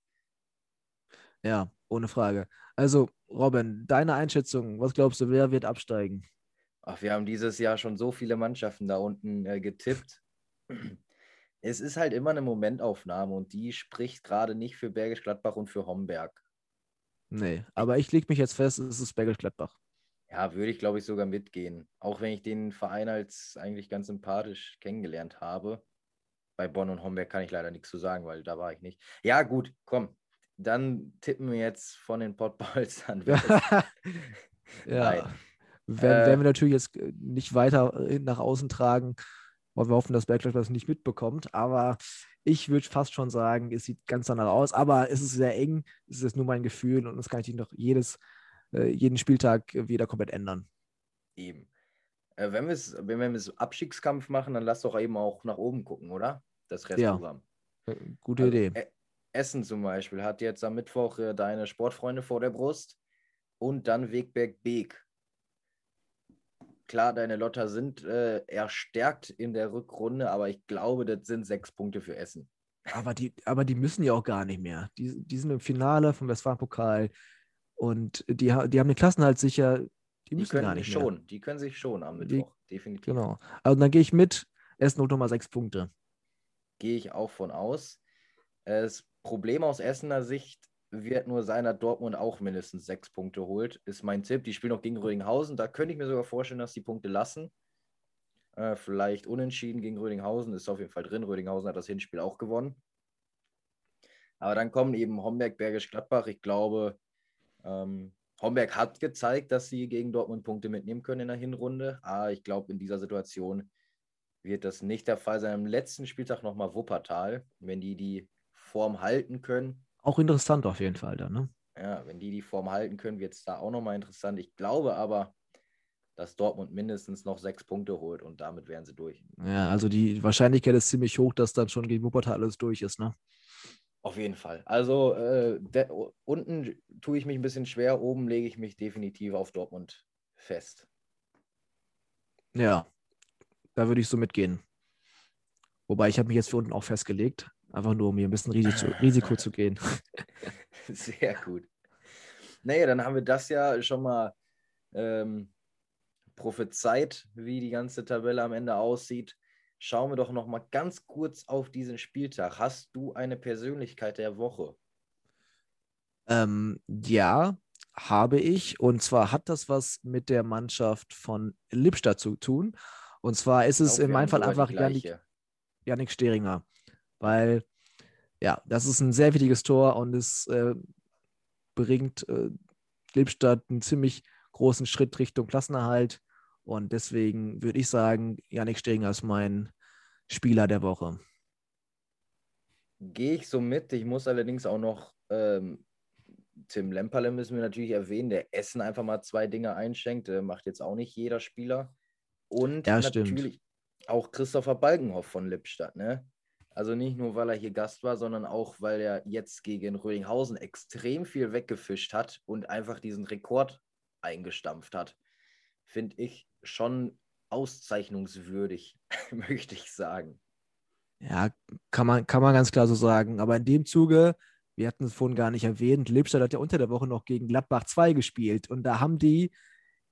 Ja, ohne Frage. Also, Robin, deine Einschätzung, was glaubst du, wer wird absteigen? Ach, wir haben dieses Jahr schon so viele Mannschaften da unten äh, getippt. Es ist halt immer eine Momentaufnahme und die spricht gerade nicht für Bergisch Gladbach und für Homberg. Nee, aber ich lege mich jetzt fest, es ist Bergisch Gladbach. Ja, würde ich glaube ich sogar mitgehen. Auch wenn ich den Verein als eigentlich ganz sympathisch kennengelernt habe. Bei Bonn und Homberg kann ich leider nichts zu sagen, weil da war ich nicht. Ja, gut, komm, dann tippen wir jetzt von den Potballs an. [laughs] ja. Werden, äh, werden wir natürlich jetzt äh, nicht weiter äh, nach außen tragen, weil wir hoffen, dass Bergleich das nicht mitbekommt. Aber ich würde fast schon sagen, es sieht ganz danach aus. Aber es ist sehr eng. Es ist nur mein Gefühl und das kann ich noch jedes, jeden Spieltag wieder komplett ändern. Eben. wenn, wenn wir es Abstiegskampf machen, dann lass doch eben auch nach oben gucken, oder? Das Restprogramm. Ja. Gute also, Idee. Essen zum Beispiel hat jetzt am Mittwoch äh, deine Sportfreunde vor der Brust und dann Wegberg Beek. Klar, deine Lotter sind äh, erstärkt in der Rückrunde, aber ich glaube, das sind sechs Punkte für Essen. Aber die, aber die müssen ja auch gar nicht mehr. Die, die sind im Finale vom Westfalenpokal und die, die haben den Klassenhalt sicher. Die müssen die können gar nicht schon, mehr. die können sich schon am Mittwoch, die, definitiv. Genau. Also dann gehe ich mit, Essen holt nochmal sechs Punkte. Gehe ich auch von aus. Es Problem aus Essener Sicht wird nur sein, dass Dortmund auch mindestens sechs Punkte holt, ist mein Tipp. Die spielen noch gegen Rödinghausen. Da könnte ich mir sogar vorstellen, dass die Punkte lassen. Äh, vielleicht unentschieden gegen Rödinghausen, ist auf jeden Fall drin. Rödinghausen hat das Hinspiel auch gewonnen. Aber dann kommen eben Homberg, Bergisch Gladbach. Ich glaube, ähm, Homberg hat gezeigt, dass sie gegen Dortmund Punkte mitnehmen können in der Hinrunde. Aber ich glaube, in dieser Situation wird das nicht der Fall sein. Am letzten Spieltag nochmal Wuppertal. Wenn die die Form halten können. Auch interessant auf jeden Fall dann, ne? Ja, wenn die die Form halten können, wird es da auch nochmal interessant. Ich glaube aber, dass Dortmund mindestens noch sechs Punkte holt und damit wären sie durch. Ja, also die Wahrscheinlichkeit ist ziemlich hoch, dass dann schon gegen Wuppertal alles durch ist, ne? Auf jeden Fall. Also äh, unten tue ich mich ein bisschen schwer, oben lege ich mich definitiv auf Dortmund fest. Ja, da würde ich so mitgehen. Wobei ich habe mich jetzt für unten auch festgelegt. Einfach nur, um hier ein bisschen Risiko, [laughs] Risiko zu gehen. [laughs] Sehr gut. Naja, dann haben wir das ja schon mal ähm, prophezeit, wie die ganze Tabelle am Ende aussieht. Schauen wir doch noch mal ganz kurz auf diesen Spieltag. Hast du eine Persönlichkeit der Woche? Ähm, ja, habe ich. Und zwar hat das was mit der Mannschaft von Lippstadt zu tun. Und zwar ist es in meinem Fall einfach Janik, Janik Steringer weil ja, das ist ein sehr wichtiges Tor und es äh, bringt äh, Lippstadt einen ziemlich großen Schritt Richtung Klassenerhalt. Und deswegen würde ich sagen, Janik Stegen ist mein Spieler der Woche. Gehe ich so mit. Ich muss allerdings auch noch ähm, Tim Lemperle müssen wir natürlich erwähnen, der Essen einfach mal zwei Dinge einschenkt. Der macht jetzt auch nicht jeder Spieler. Und ja, natürlich stimmt. auch Christopher Balkenhoff von Lippstadt. Ne? Also nicht nur, weil er hier Gast war, sondern auch, weil er jetzt gegen Rödinghausen extrem viel weggefischt hat und einfach diesen Rekord eingestampft hat. Finde ich schon auszeichnungswürdig, [laughs] möchte ich sagen. Ja, kann man, kann man ganz klar so sagen. Aber in dem Zuge, wir hatten es vorhin gar nicht erwähnt, Lippstadt hat ja unter der Woche noch gegen Gladbach 2 gespielt und da haben die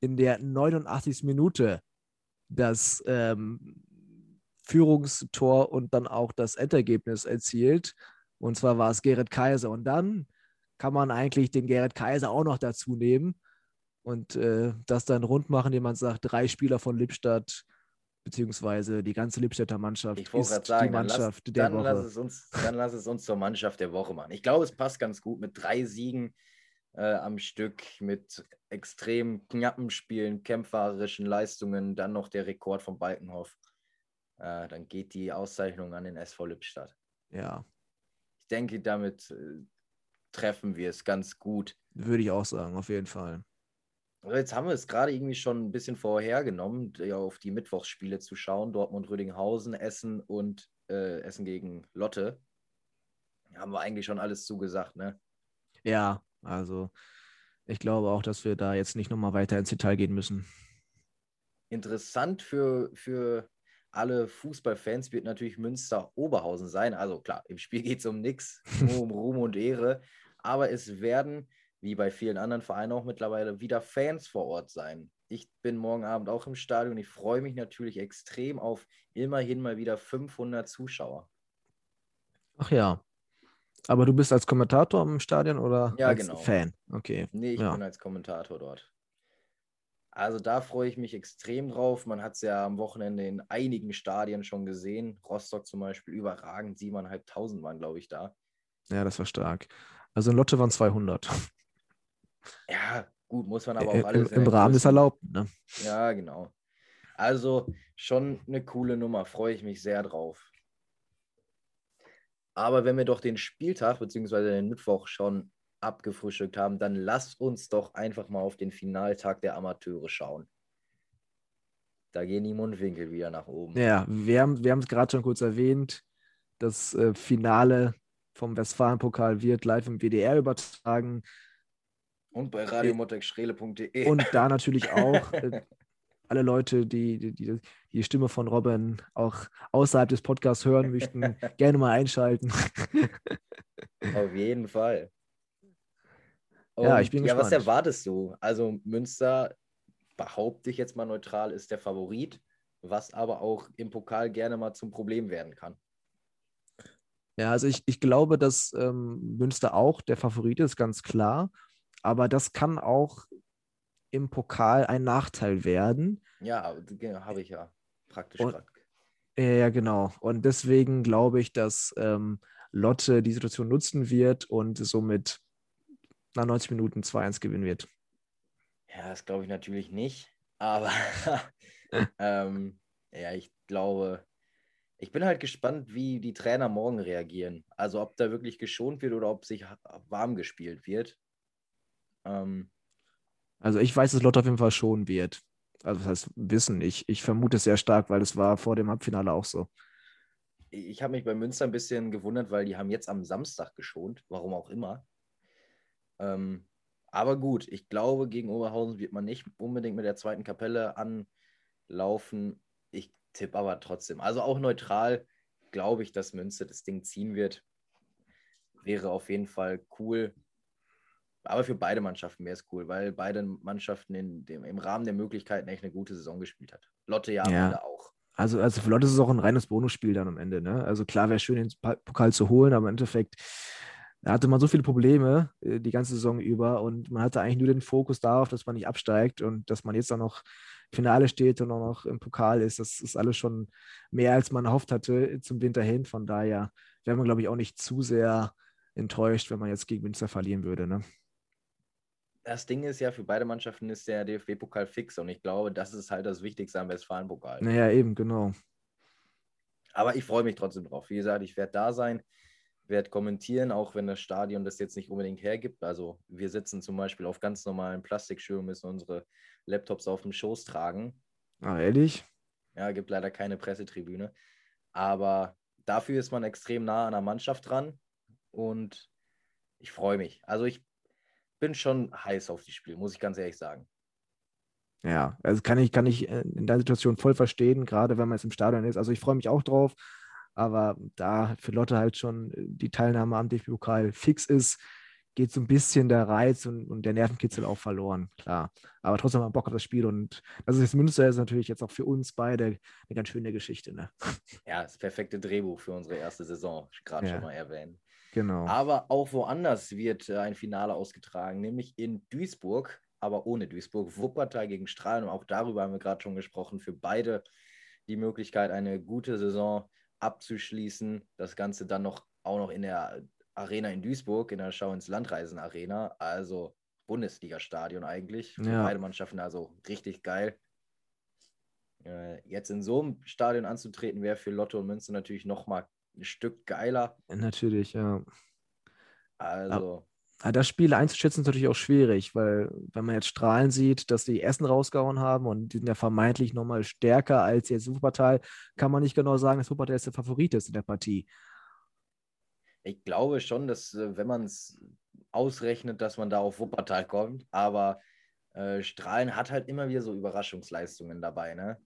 in der 89. Minute das ähm, Führungstor und dann auch das Endergebnis erzielt. Und zwar war es Gerrit Kaiser. Und dann kann man eigentlich den Gerrit Kaiser auch noch dazu nehmen und äh, das dann rund machen, indem man sagt, drei Spieler von Lippstadt beziehungsweise die ganze Lippstädter Mannschaft ich ist sagen, die Mannschaft dann lass, der dann Woche. Lass es uns, dann lass es uns zur Mannschaft der Woche machen. Ich glaube, es passt ganz gut mit drei Siegen äh, am Stück, mit extrem knappen Spielen, kämpferischen Leistungen, dann noch der Rekord von Balkenhoff. Äh, dann geht die Auszeichnung an den SV Lippstadt. Ja. Ich denke, damit äh, treffen wir es ganz gut. Würde ich auch sagen, auf jeden Fall. Jetzt haben wir es gerade irgendwie schon ein bisschen vorhergenommen, auf die Mittwochsspiele zu schauen. Dortmund, Rödinghausen, Essen und äh, Essen gegen Lotte. Haben wir eigentlich schon alles zugesagt, ne? Ja, also ich glaube auch, dass wir da jetzt nicht nochmal weiter ins Detail gehen müssen. Interessant für, für alle Fußballfans wird natürlich Münster-Oberhausen sein. Also klar, im Spiel [laughs] geht es um nichts, nur um Ruhm und Ehre. Aber es werden, wie bei vielen anderen Vereinen auch mittlerweile, wieder Fans vor Ort sein. Ich bin morgen Abend auch im Stadion. Ich freue mich natürlich extrem auf immerhin mal wieder 500 Zuschauer. Ach ja. Aber du bist als Kommentator im Stadion oder ja, als genau. Fan? Okay. Nee, ich ja. bin als Kommentator dort. Also da freue ich mich extrem drauf. Man hat es ja am Wochenende in einigen Stadien schon gesehen. Rostock zum Beispiel überragend, 7.500 waren, glaube ich, da. Ja, das war stark. Also in Lotte waren 200. Ja, gut, muss man aber Im, auch alles. im Rahmen des Erlaubten. Ne? Ja, genau. Also schon eine coole Nummer, freue ich mich sehr drauf. Aber wenn wir doch den Spieltag bzw. den Mittwoch schon abgefrühstückt haben, dann lasst uns doch einfach mal auf den Finaltag der Amateure schauen. Da gehen die Mundwinkel wieder nach oben. Ja, wir haben wir es gerade schon kurz erwähnt. Das äh, Finale vom Westfalenpokal wird live im WDR übertragen. Und bei radiomotexschrele.de. Und da [laughs] natürlich auch äh, alle Leute, die, die, die die Stimme von Robin auch außerhalb des Podcasts hören möchten, [laughs] gerne mal einschalten. Auf jeden Fall. Und, ja, ich bin ja, gespannt. was erwartest du? Also Münster, behaupte ich jetzt mal neutral, ist der Favorit, was aber auch im Pokal gerne mal zum Problem werden kann. Ja, also ich, ich glaube, dass ähm, Münster auch der Favorit ist, ganz klar. Aber das kann auch im Pokal ein Nachteil werden. Ja, habe ich ja praktisch Und- gerade. Ja, genau. Und deswegen glaube ich, dass ähm, Lotte die Situation nutzen wird und somit nach 90 Minuten 2-1 gewinnen wird. Ja, das glaube ich natürlich nicht. Aber [laughs] [laughs] ähm, ja, ich glaube, ich bin halt gespannt, wie die Trainer morgen reagieren. Also ob da wirklich geschont wird oder ob sich warm gespielt wird. Ähm, Also ich weiß, dass Lotte auf jeden Fall schon wird. Also das heißt wissen. Ich, ich vermute es sehr stark, weil es war vor dem Halbfinale auch so. ich habe mich bei Münster ein bisschen gewundert, weil die haben jetzt am Samstag geschont, warum auch immer. Ähm, aber gut, ich glaube, gegen Oberhausen wird man nicht unbedingt mit der zweiten Kapelle anlaufen. Ich tippe aber trotzdem. Also auch neutral glaube ich, dass Münster das Ding ziehen wird. Wäre auf jeden Fall cool. Aber für beide Mannschaften wäre es cool, weil beide Mannschaften in dem, im Rahmen der Möglichkeiten echt eine gute Saison gespielt hat. Lotte ja, Ja. Auch. Also, also für Lotte ist es auch ein reines Bonusspiel dann am Ende. Ne? Also klar wäre schön, den Pokal zu holen, aber im Endeffekt da hatte man so viele Probleme äh, die ganze Saison über und man hatte eigentlich nur den Fokus darauf, dass man nicht absteigt und dass man jetzt auch noch Finale steht und auch noch im Pokal ist. Das ist alles schon mehr, als man erhofft hatte zum Winter hin. Von daher wäre man, glaube ich, auch nicht zu sehr enttäuscht, wenn man jetzt gegen Münster verlieren würde. Ne? Das Ding ist ja, für beide Mannschaften ist der DFB-Pokal fix und ich glaube, das ist halt das Wichtigste am Westfalen-Pokal. Naja, eben, genau. Aber ich freue mich trotzdem drauf. Wie gesagt, ich werde da sein, werde kommentieren, auch wenn das Stadion das jetzt nicht unbedingt hergibt. Also wir sitzen zum Beispiel auf ganz normalen Plastikschirmen, müssen unsere Laptops auf dem Schoß tragen. Ah, ehrlich? Ja, gibt leider keine Pressetribüne. Aber dafür ist man extrem nah an der Mannschaft dran und ich freue mich. Also ich bin schon heiß auf die Spiele, muss ich ganz ehrlich sagen. Ja, also kann ich, kann ich äh, in der Situation voll verstehen, gerade wenn man jetzt im Stadion ist. Also ich freue mich auch drauf, aber da für Lotte halt schon äh, die Teilnahme am DFB-Pokal fix ist, geht so ein bisschen der Reiz und, und der Nervenkitzel auch verloren, klar. Aber trotzdem haben wir Bock auf das Spiel und das ist jetzt Münster ist natürlich jetzt auch für uns beide eine ganz schöne Geschichte, ne? [laughs] Ja, das perfekte Drehbuch für unsere erste Saison, gerade Ja. schon mal erwähnen. Genau. Aber auch woanders wird äh, ein Finale ausgetragen, nämlich in Duisburg, aber ohne Duisburg. Wuppertal gegen Strahlen. Und auch darüber haben wir gerade schon gesprochen. Für beide die Möglichkeit, eine gute Saison abzuschließen. Das Ganze dann noch auch noch in der Arena in Duisburg, in der Schau ins Landreisen Arena. Also Bundesliga-Stadion eigentlich. Ja. beide Mannschaften also richtig geil. Äh, jetzt in so einem Stadion anzutreten, wäre für Lotto und Münster natürlich nochmal ein Stück geiler. Natürlich, ja. Also. Aber das Spiel einzuschätzen ist natürlich auch schwierig, weil wenn man jetzt Strahlen sieht, dass die Essen rausgehauen haben und die sind ja vermeintlich nochmal stärker als jetzt Wuppertal, kann man nicht genau sagen, dass Wuppertal jetzt der Favorit ist in der Partie. Ich glaube schon, dass äh, wenn man es ausrechnet, dass man da auf Wuppertal kommt, aber äh, Strahlen hat halt immer wieder so Überraschungsleistungen dabei, ne?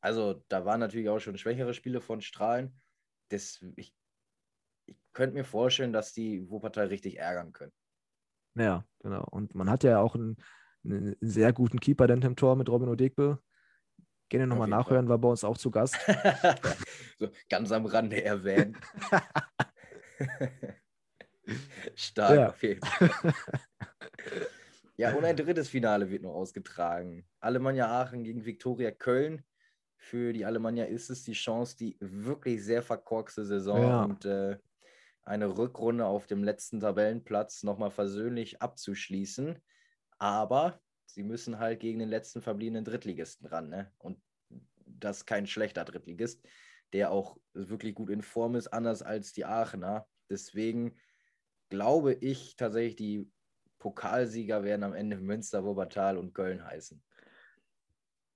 Also da waren natürlich auch schon schwächere Spiele von Strahlen. Das, ich könnte mir vorstellen, dass die Wuppertal richtig ärgern können. Ja, genau. Und man hat ja auch einen, einen sehr guten Keeper dann im Tor mit Robin Odegbe. Gerne nochmal nachhören, war bei uns auch zu Gast. [laughs] so ganz am Rande erwähnt. [laughs] Stark ja. auf jeden Fall. Ja, und ein drittes Finale wird noch ausgetragen. Alemannia Aachen gegen Viktoria Köln für die Alemannia ist es die Chance, die wirklich sehr verkorkste Saison ja. und äh, eine Rückrunde auf dem letzten Tabellenplatz nochmal versöhnlich abzuschließen. Aber sie müssen halt gegen den letzten verbliebenen Drittligisten ran. Ne? Und das ist kein schlechter Drittligist, der auch wirklich gut in Form ist, anders als die Aachener. Deswegen glaube ich tatsächlich, die Pokalsieger werden am Ende Münster, Wuppertal und Köln heißen.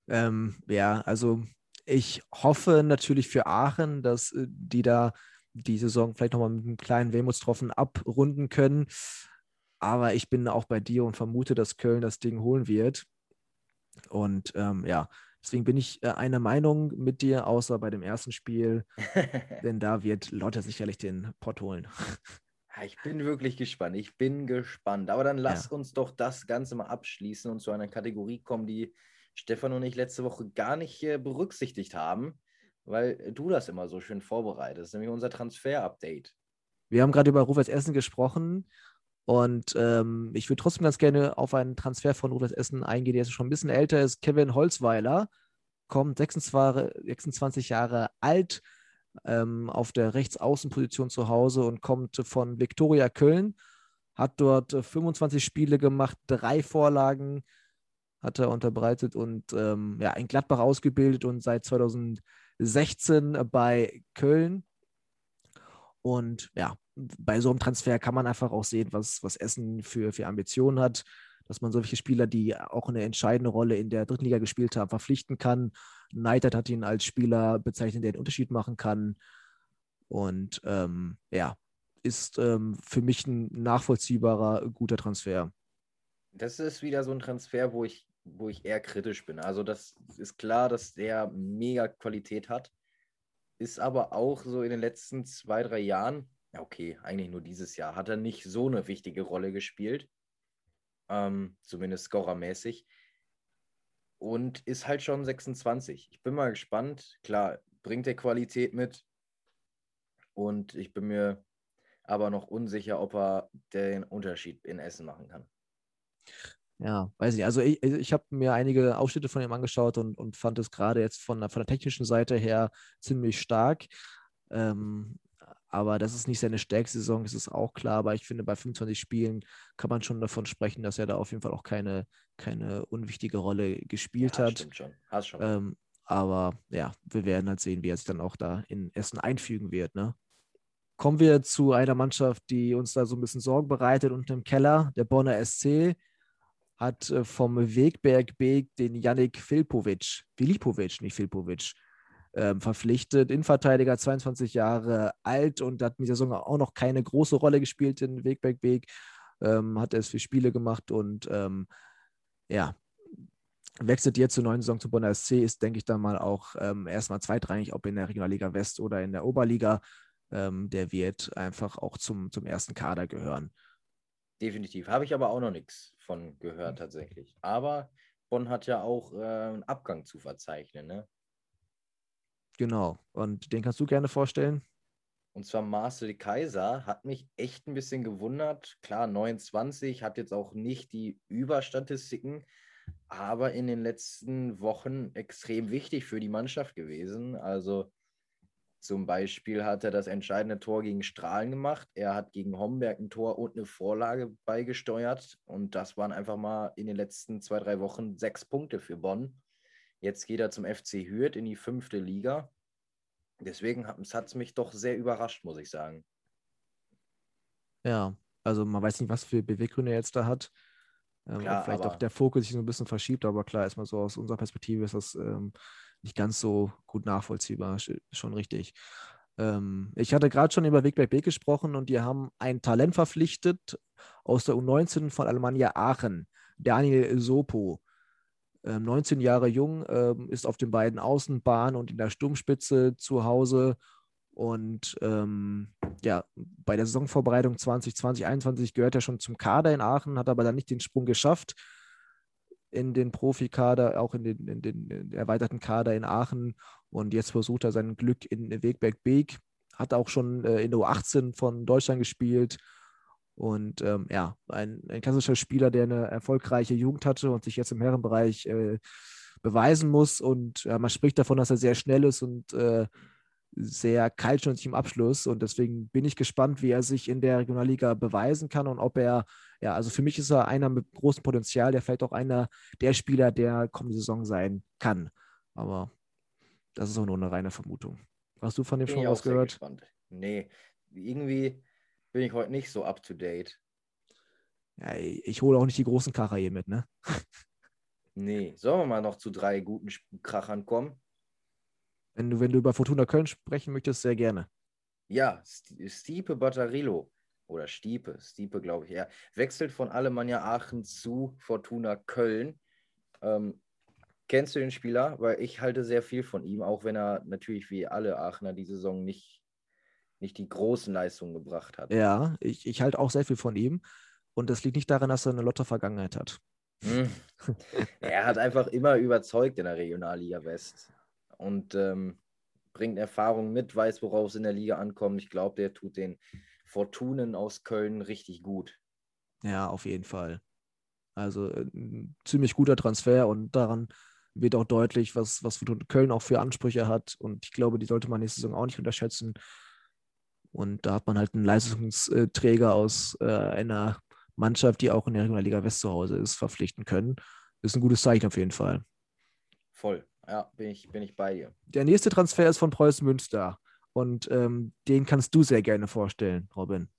Ähm, ja, also ich hoffe natürlich für Aachen, dass äh, die da die Saison vielleicht nochmal mit einem kleinen Wehmutstropfen abrunden können. Aber ich bin auch bei dir und vermute, dass Köln das Ding holen wird. Und ähm, ja, deswegen bin ich äh, einer Meinung mit dir, außer bei dem ersten Spiel, [laughs] denn da wird Lotte sicherlich den Pott holen. Ich bin wirklich gespannt. Ich bin gespannt. Aber dann lass ja. uns doch das Ganze mal abschließen und zu einer Kategorie kommen, die Stefan und ich letzte Woche gar nicht äh, berücksichtigt haben, weil du das immer so schön vorbereitest, nämlich unser Transfer-Update. Wir haben gerade über Rufers Essen gesprochen und ähm, ich würde trotzdem ganz gerne auf einen Transfer von Rufers Essen eingehen, der jetzt schon ein bisschen älter ist. Kevin Holzweiler kommt 26, 26 Jahre alt ähm, auf der Rechtsaußenposition zu Hause und kommt von Viktoria Köln, hat dort 25 äh, Spiele gemacht, drei Vorlagen, hat er unterbreitet und ähm, ja, in Gladbach ausgebildet und seit 2016 bei Köln. Und ja, bei so einem Transfer kann man einfach auch sehen, was, was Essen für, für Ambitionen hat, dass man solche Spieler, die auch eine entscheidende Rolle in der dritten Liga gespielt haben, verpflichten kann. Neidert hat ihn als Spieler bezeichnet, der den Unterschied machen kann. Und ähm, ja, ist ähm, für mich ein nachvollziehbarer, guter Transfer. Das ist wieder so ein Transfer, wo ich wo ich eher kritisch bin. Also das ist klar, dass der mega Qualität hat, ist aber auch so in den letzten zwei, drei Jahren, ja okay, eigentlich nur dieses Jahr, hat er nicht so eine wichtige Rolle gespielt, ähm, zumindest scorermäßig und ist halt schon 26. Ich bin mal gespannt. Klar, bringt er Qualität mit und ich bin mir aber noch unsicher, ob er den Unterschied in Essen machen kann. Ja, weiß nicht. Also ich, ich habe mir einige Ausschnitte von ihm angeschaut und, und fand es gerade jetzt von, von der technischen Seite her ziemlich stark. Ähm, aber das ist nicht seine stärkste Saison, das ist auch klar. Aber ich finde, bei 25 Spielen kann man schon davon sprechen, dass er da auf jeden Fall auch keine, keine unwichtige Rolle gespielt ja, hat. Stimmt schon. Hast schon. Ähm, aber ja, wir werden halt sehen, wie er sich dann auch da in Essen einfügen wird. Ne? Kommen wir zu einer Mannschaft, die uns da so ein bisschen Sorgen bereitet unten im Keller, der Bonner SC hat äh, vom Wegberg Beek den Yannick Filpovic, Filipovic, nicht Filpovic, ähm, verpflichtet. Innenverteidiger, 22 Jahre alt und hat in dieser Saison auch noch keine große Rolle gespielt in Wegberg Beek. Ähm, hat erst vier Spiele gemacht und ähm, ja, wechselt jetzt zur neuen Saison zu Bonner SC, ist, denke ich, dann mal auch ähm, erstmal zweitrangig, ob in der Regionalliga West oder in der Oberliga. Ähm, der wird einfach auch zum, zum ersten Kader gehören. Definitiv. Habe ich aber auch noch nichts von gehört mhm. tatsächlich. Aber Bonn hat ja auch äh, einen Abgang zu verzeichnen, ne? Genau. Und den kannst du gerne vorstellen? Und zwar Marcel Kaiser hat mich echt ein bisschen gewundert. Klar, 29, hat jetzt auch nicht die Überstatistiken, aber in den letzten Wochen extrem wichtig für die Mannschaft gewesen. Also zum Beispiel hat er das entscheidende Tor gegen Strahlen gemacht. Er hat gegen Homberg ein Tor und eine Vorlage beigesteuert. Und das waren einfach mal in den letzten zwei, drei Wochen sechs Punkte für Bonn. Jetzt geht er zum FC Hürth in die fünfte Liga. Deswegen hat es mich doch sehr überrascht, muss ich sagen. Ja, also man weiß nicht, was für Beweggründe er jetzt da hat. Ähm, klar, vielleicht auch der Fokus sich so ein bisschen verschiebt, aber klar, erstmal so aus unserer Perspektive ist das ähm, nicht ganz so gut nachvollziehbar, schon richtig. Ähm, ich hatte gerade schon über Weg bei B gesprochen und die haben ein Talent verpflichtet aus der U19 von Alemannia Aachen, Daniel Sopo. 19 ähm, Jahre jung, ähm, ist auf den beiden Außenbahnen und in der Sturmspitze zu Hause. Und ähm, ja, bei der Saisonvorbereitung 2020, 2021 gehört er schon zum Kader in Aachen, hat aber dann nicht den Sprung geschafft in den Profikader, auch in den, in den erweiterten Kader in Aachen. Und jetzt versucht er sein Glück in Wegberg-Beek. Hat auch schon äh, in der U18 von Deutschland gespielt und ähm, ja, ein, ein klassischer Spieler, der eine erfolgreiche Jugend hatte und sich jetzt im Herrenbereich äh, beweisen muss. Und ja, man spricht davon, dass er sehr schnell ist und äh, sehr kaltschnäuzig im Abschluss. Und deswegen bin ich gespannt, wie er sich in der Regionalliga beweisen kann und ob er, ja, also für mich ist er einer mit großem Potenzial, der vielleicht auch einer der Spieler der kommende Saison sein kann. Aber das ist auch nur eine reine Vermutung. Hast du von dem bin schon was gehört? Nee, irgendwie bin ich heute nicht so up to date. Ja, ich hole auch nicht die großen Kracher hier mit, ne? [laughs] nee, sollen wir mal noch zu drei guten Krachern kommen? Wenn du, wenn du über Fortuna Köln sprechen möchtest, sehr gerne. Ja, Stiepe Batterillo oder Stiepe, Stiepe glaube ich, ja, wechselt von Alemannia Aachen zu Fortuna Köln. Ähm, kennst du den Spieler? Weil ich halte sehr viel von ihm, auch wenn er natürlich wie alle Aachener die Saison nicht nicht die großen Leistungen gebracht hat. Ja, ich, ich halte auch sehr viel von ihm. Und das liegt nicht daran, dass er eine Lotte-Vergangenheit hat. Hm. [laughs] er hat einfach immer überzeugt in der Regionalliga West. Und ähm, bringt Erfahrung mit, weiß, worauf es in der Liga ankommt. Ich glaube, der tut den Fortunen aus Köln richtig gut. Ja, auf jeden Fall. Also äh, ein ziemlich guter Transfer und daran wird auch deutlich, was, was Köln auch für Ansprüche hat. Und ich glaube, die sollte man nächste Saison auch nicht unterschätzen. Und da hat man halt einen Leistungsträger aus äh, einer Mannschaft, die auch in der Regionalliga West zu Hause ist, verpflichten können. Das ist ein gutes Zeichen auf jeden Fall. Voll, ja, bin ich, bin ich bei dir. Der nächste Transfer ist von Preußen Münster. Und ähm, den kannst du sehr gerne vorstellen, Robin.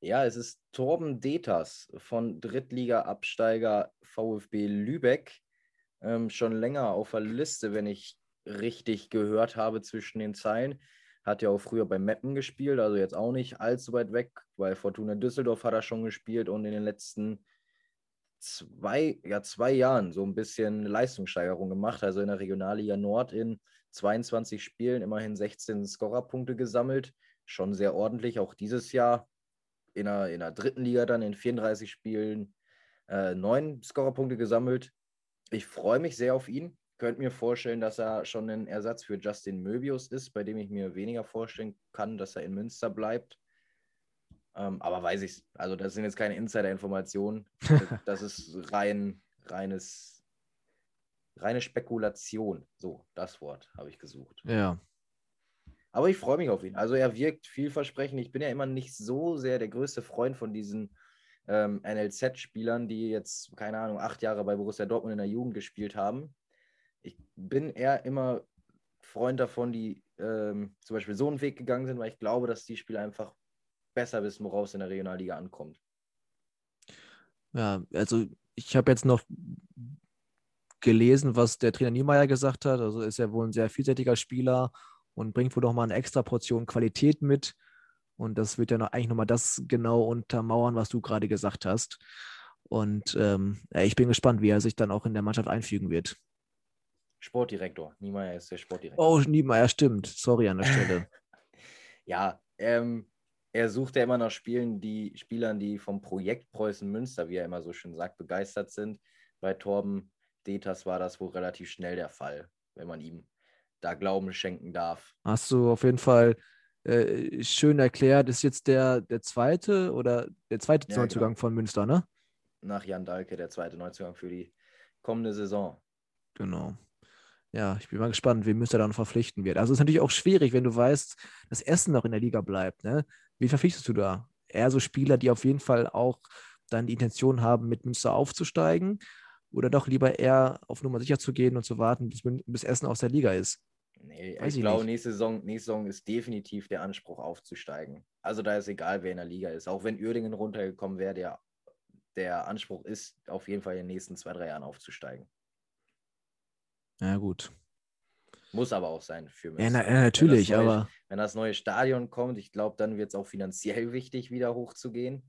Ja, es ist Torben Deters von Drittliga-Absteiger VfB Lübeck. Ähm, schon länger auf der Liste, wenn ich richtig gehört habe zwischen den Zeilen. Hat ja auch früher bei Meppen gespielt, also jetzt auch nicht allzu weit weg, weil Fortuna Düsseldorf hat er schon gespielt und in den letzten zwei, ja, zwei Jahren so ein bisschen Leistungssteigerung gemacht. Also in der Regionalliga Nord in 22 Spielen immerhin 16 Scorerpunkte gesammelt. Schon sehr ordentlich, auch dieses Jahr in der, in der dritten Liga dann in 34 Spielen äh, neun Scorerpunkte gesammelt. Ich freue mich sehr auf ihn könnte mir vorstellen, dass er schon ein Ersatz für Justin Möbius ist, bei dem ich mir weniger vorstellen kann, dass er in Münster bleibt. Ähm, aber weiß ich es. Also, das sind jetzt keine Insider-Informationen. [laughs] das ist rein, reines, reine Spekulation. So, das Wort habe ich gesucht. Ja. Aber ich freue mich auf ihn. Also, er wirkt vielversprechend. Ich bin ja immer nicht so sehr der größte Freund von diesen ähm, NLZ-Spielern, die jetzt, keine Ahnung, acht Jahre bei Borussia Dortmund in der Jugend gespielt haben ich bin eher immer Freund davon, die ähm, zum Beispiel so einen Weg gegangen sind, weil ich glaube, dass die Spieler einfach besser wissen, worauf es in der Regionalliga ankommt. Ja, also ich habe jetzt noch gelesen, was der Trainer Niemeyer gesagt hat. Also ist er wohl ein sehr vielseitiger Spieler und bringt wohl noch mal eine extra Portion Qualität mit. Und das wird ja noch, eigentlich nochmal das genau untermauern, was du gerade gesagt hast. Und ähm, ja, ich bin gespannt, wie er sich dann auch in der Mannschaft einfügen wird. Sportdirektor. Niemeyer ist der Sportdirektor. Oh, Niemeyer, stimmt. Sorry an der Stelle. [laughs] ja, ähm, er sucht ja immer nach Spielen, die Spielern, die vom Projekt Preußen Münster, wie er immer so schön sagt, begeistert sind. Bei Torben Detas war das wohl relativ schnell der Fall, wenn man ihm da Glauben schenken darf. Hast du auf jeden Fall äh, schön erklärt. Ist jetzt der, der zweite oder der zweite ja, Neuzugang genau. von Münster, ne? Nach Jan Dahlke, der zweite Neuzugang für die kommende Saison. Genau ja, ich bin mal gespannt, wen Münster dann verpflichten wird. Also es ist natürlich auch schwierig, wenn du weißt, dass Essen noch in der Liga bleibt. Ne? Wie verpflichtest du da? Eher so Spieler, die auf jeden Fall auch dann die Intention haben, mit Münster aufzusteigen. Oder doch lieber eher auf Nummer sicher zu gehen und zu warten, bis, bis Essen aus der Liga ist? Nee, Weiß ich, ich glaube, nächste Saison, nächste Saison ist definitiv der Anspruch aufzusteigen. Also da ist egal, wer in der Liga ist. Auch wenn Uerdingen runtergekommen wäre, der, der Anspruch ist, auf jeden Fall in den nächsten zwei, drei Jahren aufzusteigen. Ja, gut. Muss aber auch sein für mich. Ja, na, ja natürlich, wenn neue, aber. Wenn das neue Stadion kommt, ich glaube, dann wird es auch finanziell [laughs] wichtig, wieder hochzugehen.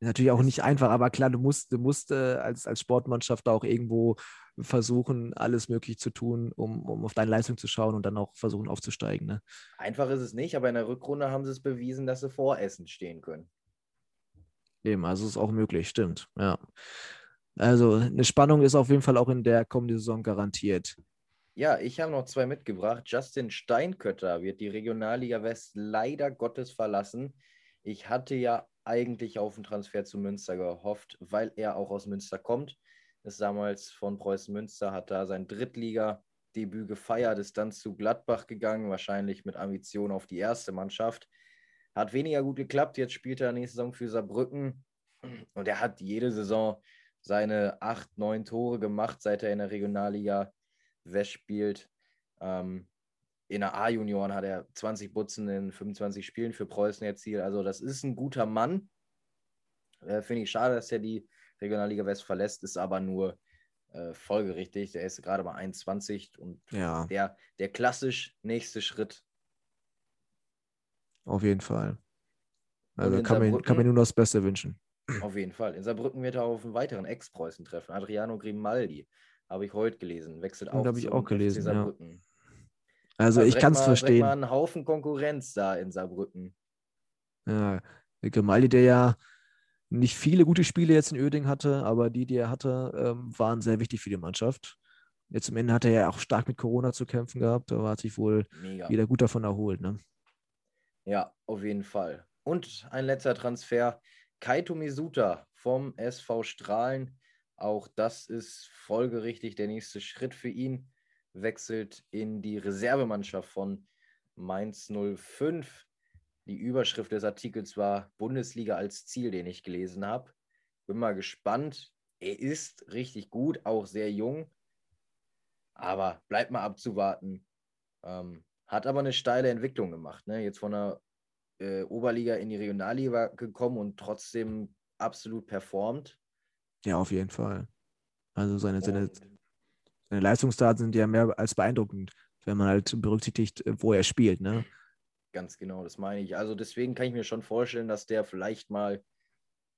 Natürlich auch nicht einfach, aber klar, du musst, du musst äh, als, als Sportmannschaft auch irgendwo versuchen, alles möglich zu tun, um, um auf deine Leistung zu schauen und dann auch versuchen aufzusteigen. Ne? Einfach ist es nicht, aber in der Rückrunde haben sie es bewiesen, dass sie vor Essen stehen können. Eben, also ist auch möglich, stimmt. Ja. Also eine Spannung ist auf jeden Fall auch in der kommenden Saison garantiert. Ja, ich habe noch zwei mitgebracht. Justin Steinkötter wird die Regionalliga West leider Gottes verlassen. Ich hatte ja eigentlich auf einen Transfer zu Münster gehofft, weil er auch aus Münster kommt. Ist damals von Preußen Münster, hat da sein Drittliga-Debüt gefeiert, ist dann zu Gladbach gegangen, wahrscheinlich mit Ambition auf die erste Mannschaft. Hat weniger gut geklappt. Jetzt spielt er nächste Saison für Saarbrücken und er hat jede Saison seine acht, neun Tore gemacht, seit er in der Regionalliga West spielt. Ähm, in der A-Junioren hat er 20 Butzen in 25 Spielen für Preußen erzielt. Also das ist ein guter Mann. Äh, Finde ich schade, dass er die Regionalliga West verlässt, ist aber nur äh, folgerichtig. Der ist gerade mal 21 und ja. der, der klassisch nächste Schritt. Auf jeden Fall. Also kann mir, kann mir nur das Beste wünschen. [clears throat] Auf jeden Fall. In Saarbrücken wird er auf einen weiteren Ex-Preußen treffen, Adriano Grimaldi. Habe ich heute gelesen. Wechselt auch. Habe ich auch gelesen. Ja. Also ich kann es verstehen. Mal einen Haufen Konkurrenz da in Saarbrücken. Ja, Grimaldi, der ja nicht viele gute Spiele jetzt in Öding hatte, aber die, die er hatte, ähm, waren sehr wichtig für die Mannschaft. Jetzt am Ende hat er ja auch stark mit Corona zu kämpfen gehabt, aber hat sich wohl Mega. wieder gut davon erholt. Ne? Ja, auf jeden Fall. Und ein letzter Transfer. Kaito Misuta vom SV Strahlen auch das ist folgerichtig der nächste Schritt für ihn. Wechselt in die Reservemannschaft von Mainz 05. Die Überschrift des Artikels war Bundesliga als Ziel, den ich gelesen habe. Bin mal gespannt. Er ist richtig gut, auch sehr jung. Aber bleibt mal abzuwarten. Ähm, hat aber eine steile Entwicklung gemacht. Ne? Jetzt von der äh, Oberliga in die Regionalliga gekommen und trotzdem absolut performt. Ja, auf jeden Fall. Also seine, seine, seine Leistungsdaten sind ja mehr als beeindruckend, wenn man halt berücksichtigt, wo er spielt, ne? Ganz genau, das meine ich. Also deswegen kann ich mir schon vorstellen, dass der vielleicht mal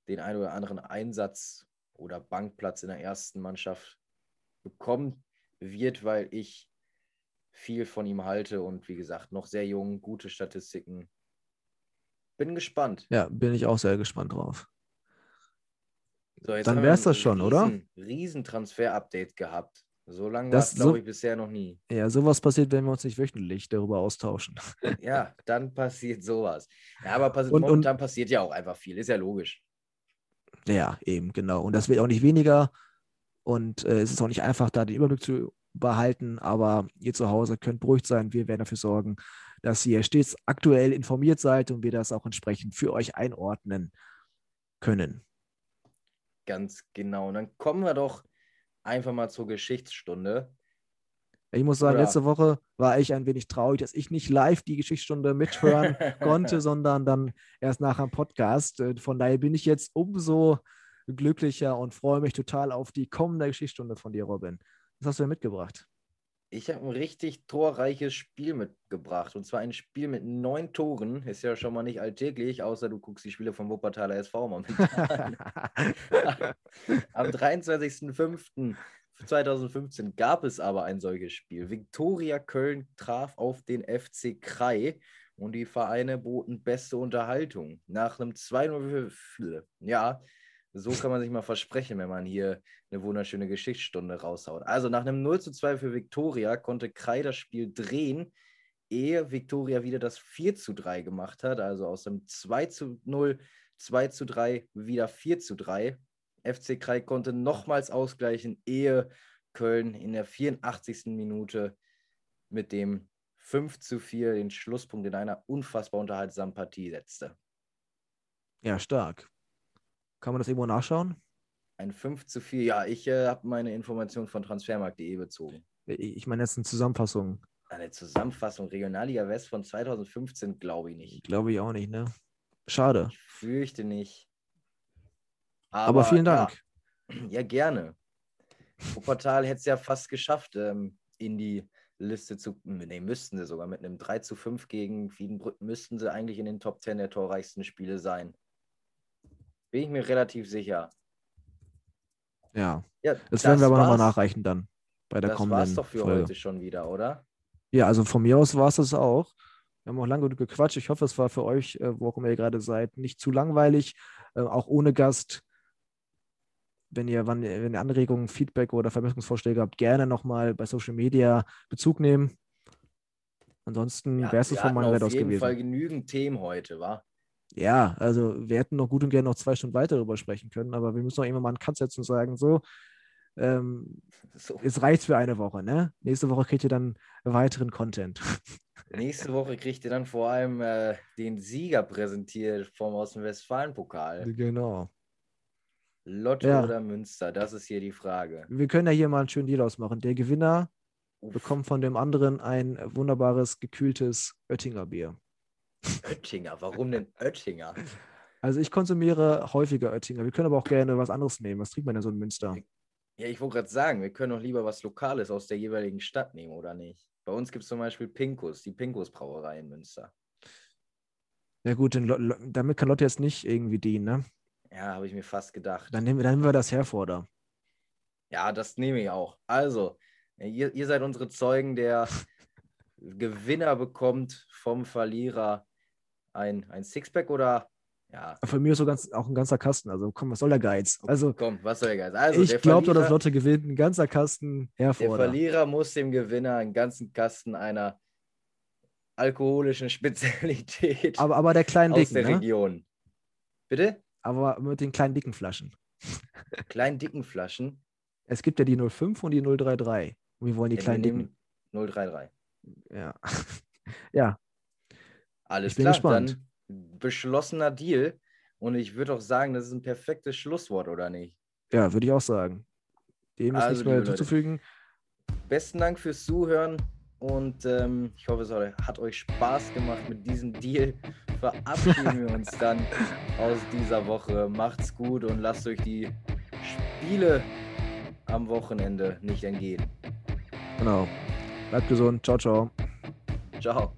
den einen oder anderen Einsatz oder Bankplatz in der ersten Mannschaft bekommen wird, weil ich viel von ihm halte und wie gesagt, noch sehr jung, gute Statistiken. Bin gespannt. Ja, bin ich auch sehr gespannt drauf. So, Dann wäre es das schon, riesen, oder? Riesen-Transfer-Update gehabt. So lange war es, glaube so, ich, bisher noch nie. Ja, sowas passiert, wenn wir uns nicht wöchentlich darüber austauschen. [laughs] ja, dann passiert sowas. Ja, aber passiert, und, momentan und, passiert ja auch einfach viel, ist ja logisch. Ja, eben, genau. Und das wird auch nicht weniger. Und äh, es ist auch nicht einfach, da den Überblick zu behalten. Aber ihr zu Hause könnt beruhigt sein. Wir werden dafür sorgen, dass ihr stets aktuell informiert seid und wir das auch entsprechend für euch einordnen können. Ganz genau. Und dann kommen wir doch einfach mal zur Geschichtsstunde. Ich muss sagen, Oder? letzte Woche war ich ein wenig traurig, dass ich nicht live die Geschichtsstunde mithören [laughs] konnte, sondern dann erst nach dem Podcast. Äh, von daher bin ich jetzt umso glücklicher und freue mich total auf die kommende Geschichtsstunde von dir, Robin. Was hast du denn mitgebracht? Ich habe ein richtig torreiches Spiel mitgebracht. Und zwar ein Spiel mit neun Toren. Ist ja schon mal nicht alltäglich, außer du guckst die Spiele vom Wuppertaler SV momentan. [laughs] [laughs] Am 23.05.2015 gab es aber ein solches Spiel. Viktoria Köln traf auf den FC Krei und die Vereine boten beste Unterhaltung. Nach einem 2-0 ja, so kann man sich mal versprechen, wenn man hier eine wunderschöne Geschichtsstunde raushaut. Also nach einem 0 zu 2 für Viktoria konnte Krei das Spiel drehen, ehe Viktoria wieder das 4 zu 3 gemacht hat. Also aus dem 2 zu 0, 2 zu 3, wieder 4 zu 3. FC Krei konnte nochmals ausgleichen, ehe Köln in der 84. Minute mit dem 5 zu 4 den Schlusspunkt in einer unfassbar unterhaltsamen Partie setzte. Ja, stark. Kann man das irgendwo nachschauen? Ein 5 zu 4. Ja, ich äh, habe meine Information von transfermarkt.de bezogen. Ich meine jetzt eine Zusammenfassung. Eine Zusammenfassung Regionalliga West von 2015 glaube ich nicht. Glaube ich auch nicht, ne? Schade. Ich fürchte nicht. Aber, Aber vielen Dank. Ja, [clears throat] ja gerne. Wuppertal hätte es ja fast geschafft, ähm, in die Liste zu. Ne, müssten sie sogar. Mit einem 3 zu 5 gegen Wiedenbrück müssten sie eigentlich in den Top 10 der torreichsten Spiele sein. Bin ich mir relativ sicher. Ja. ja das, werden wir aber nochmal nachreichen dann bei der das kommenden. Das war's doch für Folge. heute schon wieder, oder? Ja, also von mir aus war es das auch. Wir haben auch lange gequatscht. Ich hoffe, es war für euch, äh, wo auch immer ihr gerade seid, nicht zu langweilig. Äh, auch ohne Gast wenn ihr, wann, wenn ihr Anregungen, Feedback oder Verbesserungsvorschläge habt, gerne nochmal bei Social Media Bezug nehmen. Ansonsten ja, wäre es von meiner Seite aus gewesen. Auf jeden Fall genügend Themen heute, wa? Ja, also wir hätten noch gut und gerne noch zwei Stunden weiter darüber sprechen können, aber wir müssen auch immer mal einen Cut setzen und sagen, so, ähm, so. es reicht für eine Woche, ne? Nächste Woche kriegt ihr dann weiteren Content. [laughs] Nächste Woche kriegt ihr dann vor allem äh, den Sieger präsentiert vom aus dem Westfalen-Pokal. Genau. Lotto ja. oder Münster? Das ist hier die Frage. Wir können ja hier mal einen schönen Deal ausmachen. Der Gewinner Uff. bekommt von dem anderen ein wunderbares, gekühltes Oettinger Bier. Oettinger? Warum denn Oettinger? Also ich konsumiere häufiger Oettinger. Wir können aber auch gerne was anderes nehmen. Was trinkt man denn so in Münster? Ja, ich wollte gerade sagen, wir können doch lieber was Lokales aus der jeweiligen Stadt nehmen, oder nicht? Bei uns gibt es zum Beispiel Pinkus, die Pinkus Brauerei in Münster. Ja gut, damit kann Lotte jetzt nicht irgendwie dienen, ne? Ja, habe ich mir fast gedacht. Dann nehmen, dann nehmen wir das Herforder. Ja, das nehme ich auch. Also, ihr, ihr seid unsere Zeugen. Der [laughs] Gewinner bekommt vom Verlierer ein, ein Sixpack oder ja. Von mir ist so ganz, auch ein ganzer Kasten. Also komm, was soll der Geiz? Also, komm, was soll der Geiz? Also, ich glaube dass Lotte gewinnt. Ein ganzer Kasten Herforder. Der Verlierer muss dem Gewinner einen ganzen Kasten einer alkoholischen [laughs] Spezialität aber, aber der kleinen aus Dicken, der ne? Region. Bitte? aber mit den kleinen dicken Flaschen. [laughs] Kleinen dicken Flaschen? Es gibt ja die 05 und die 033. Und wir wollen die ja, kleinen dicken. 033. Ja. [laughs] ja. Alles klar, gespannt. dann beschlossener Deal. Und ich würde auch sagen, das ist ein perfektes Schlusswort, oder nicht? Ja, würde ich auch sagen. Dem ist also, nichts mehr hinzuzufügen. Besten Dank fürs Zuhören. Und ähm, ich hoffe, es hat euch Spaß gemacht mit diesem Deal. Verabschieden wir uns dann aus dieser Woche. Macht's gut und lasst euch die Spiele am Wochenende nicht entgehen. Genau. Bleibt gesund. Ciao, ciao. Ciao.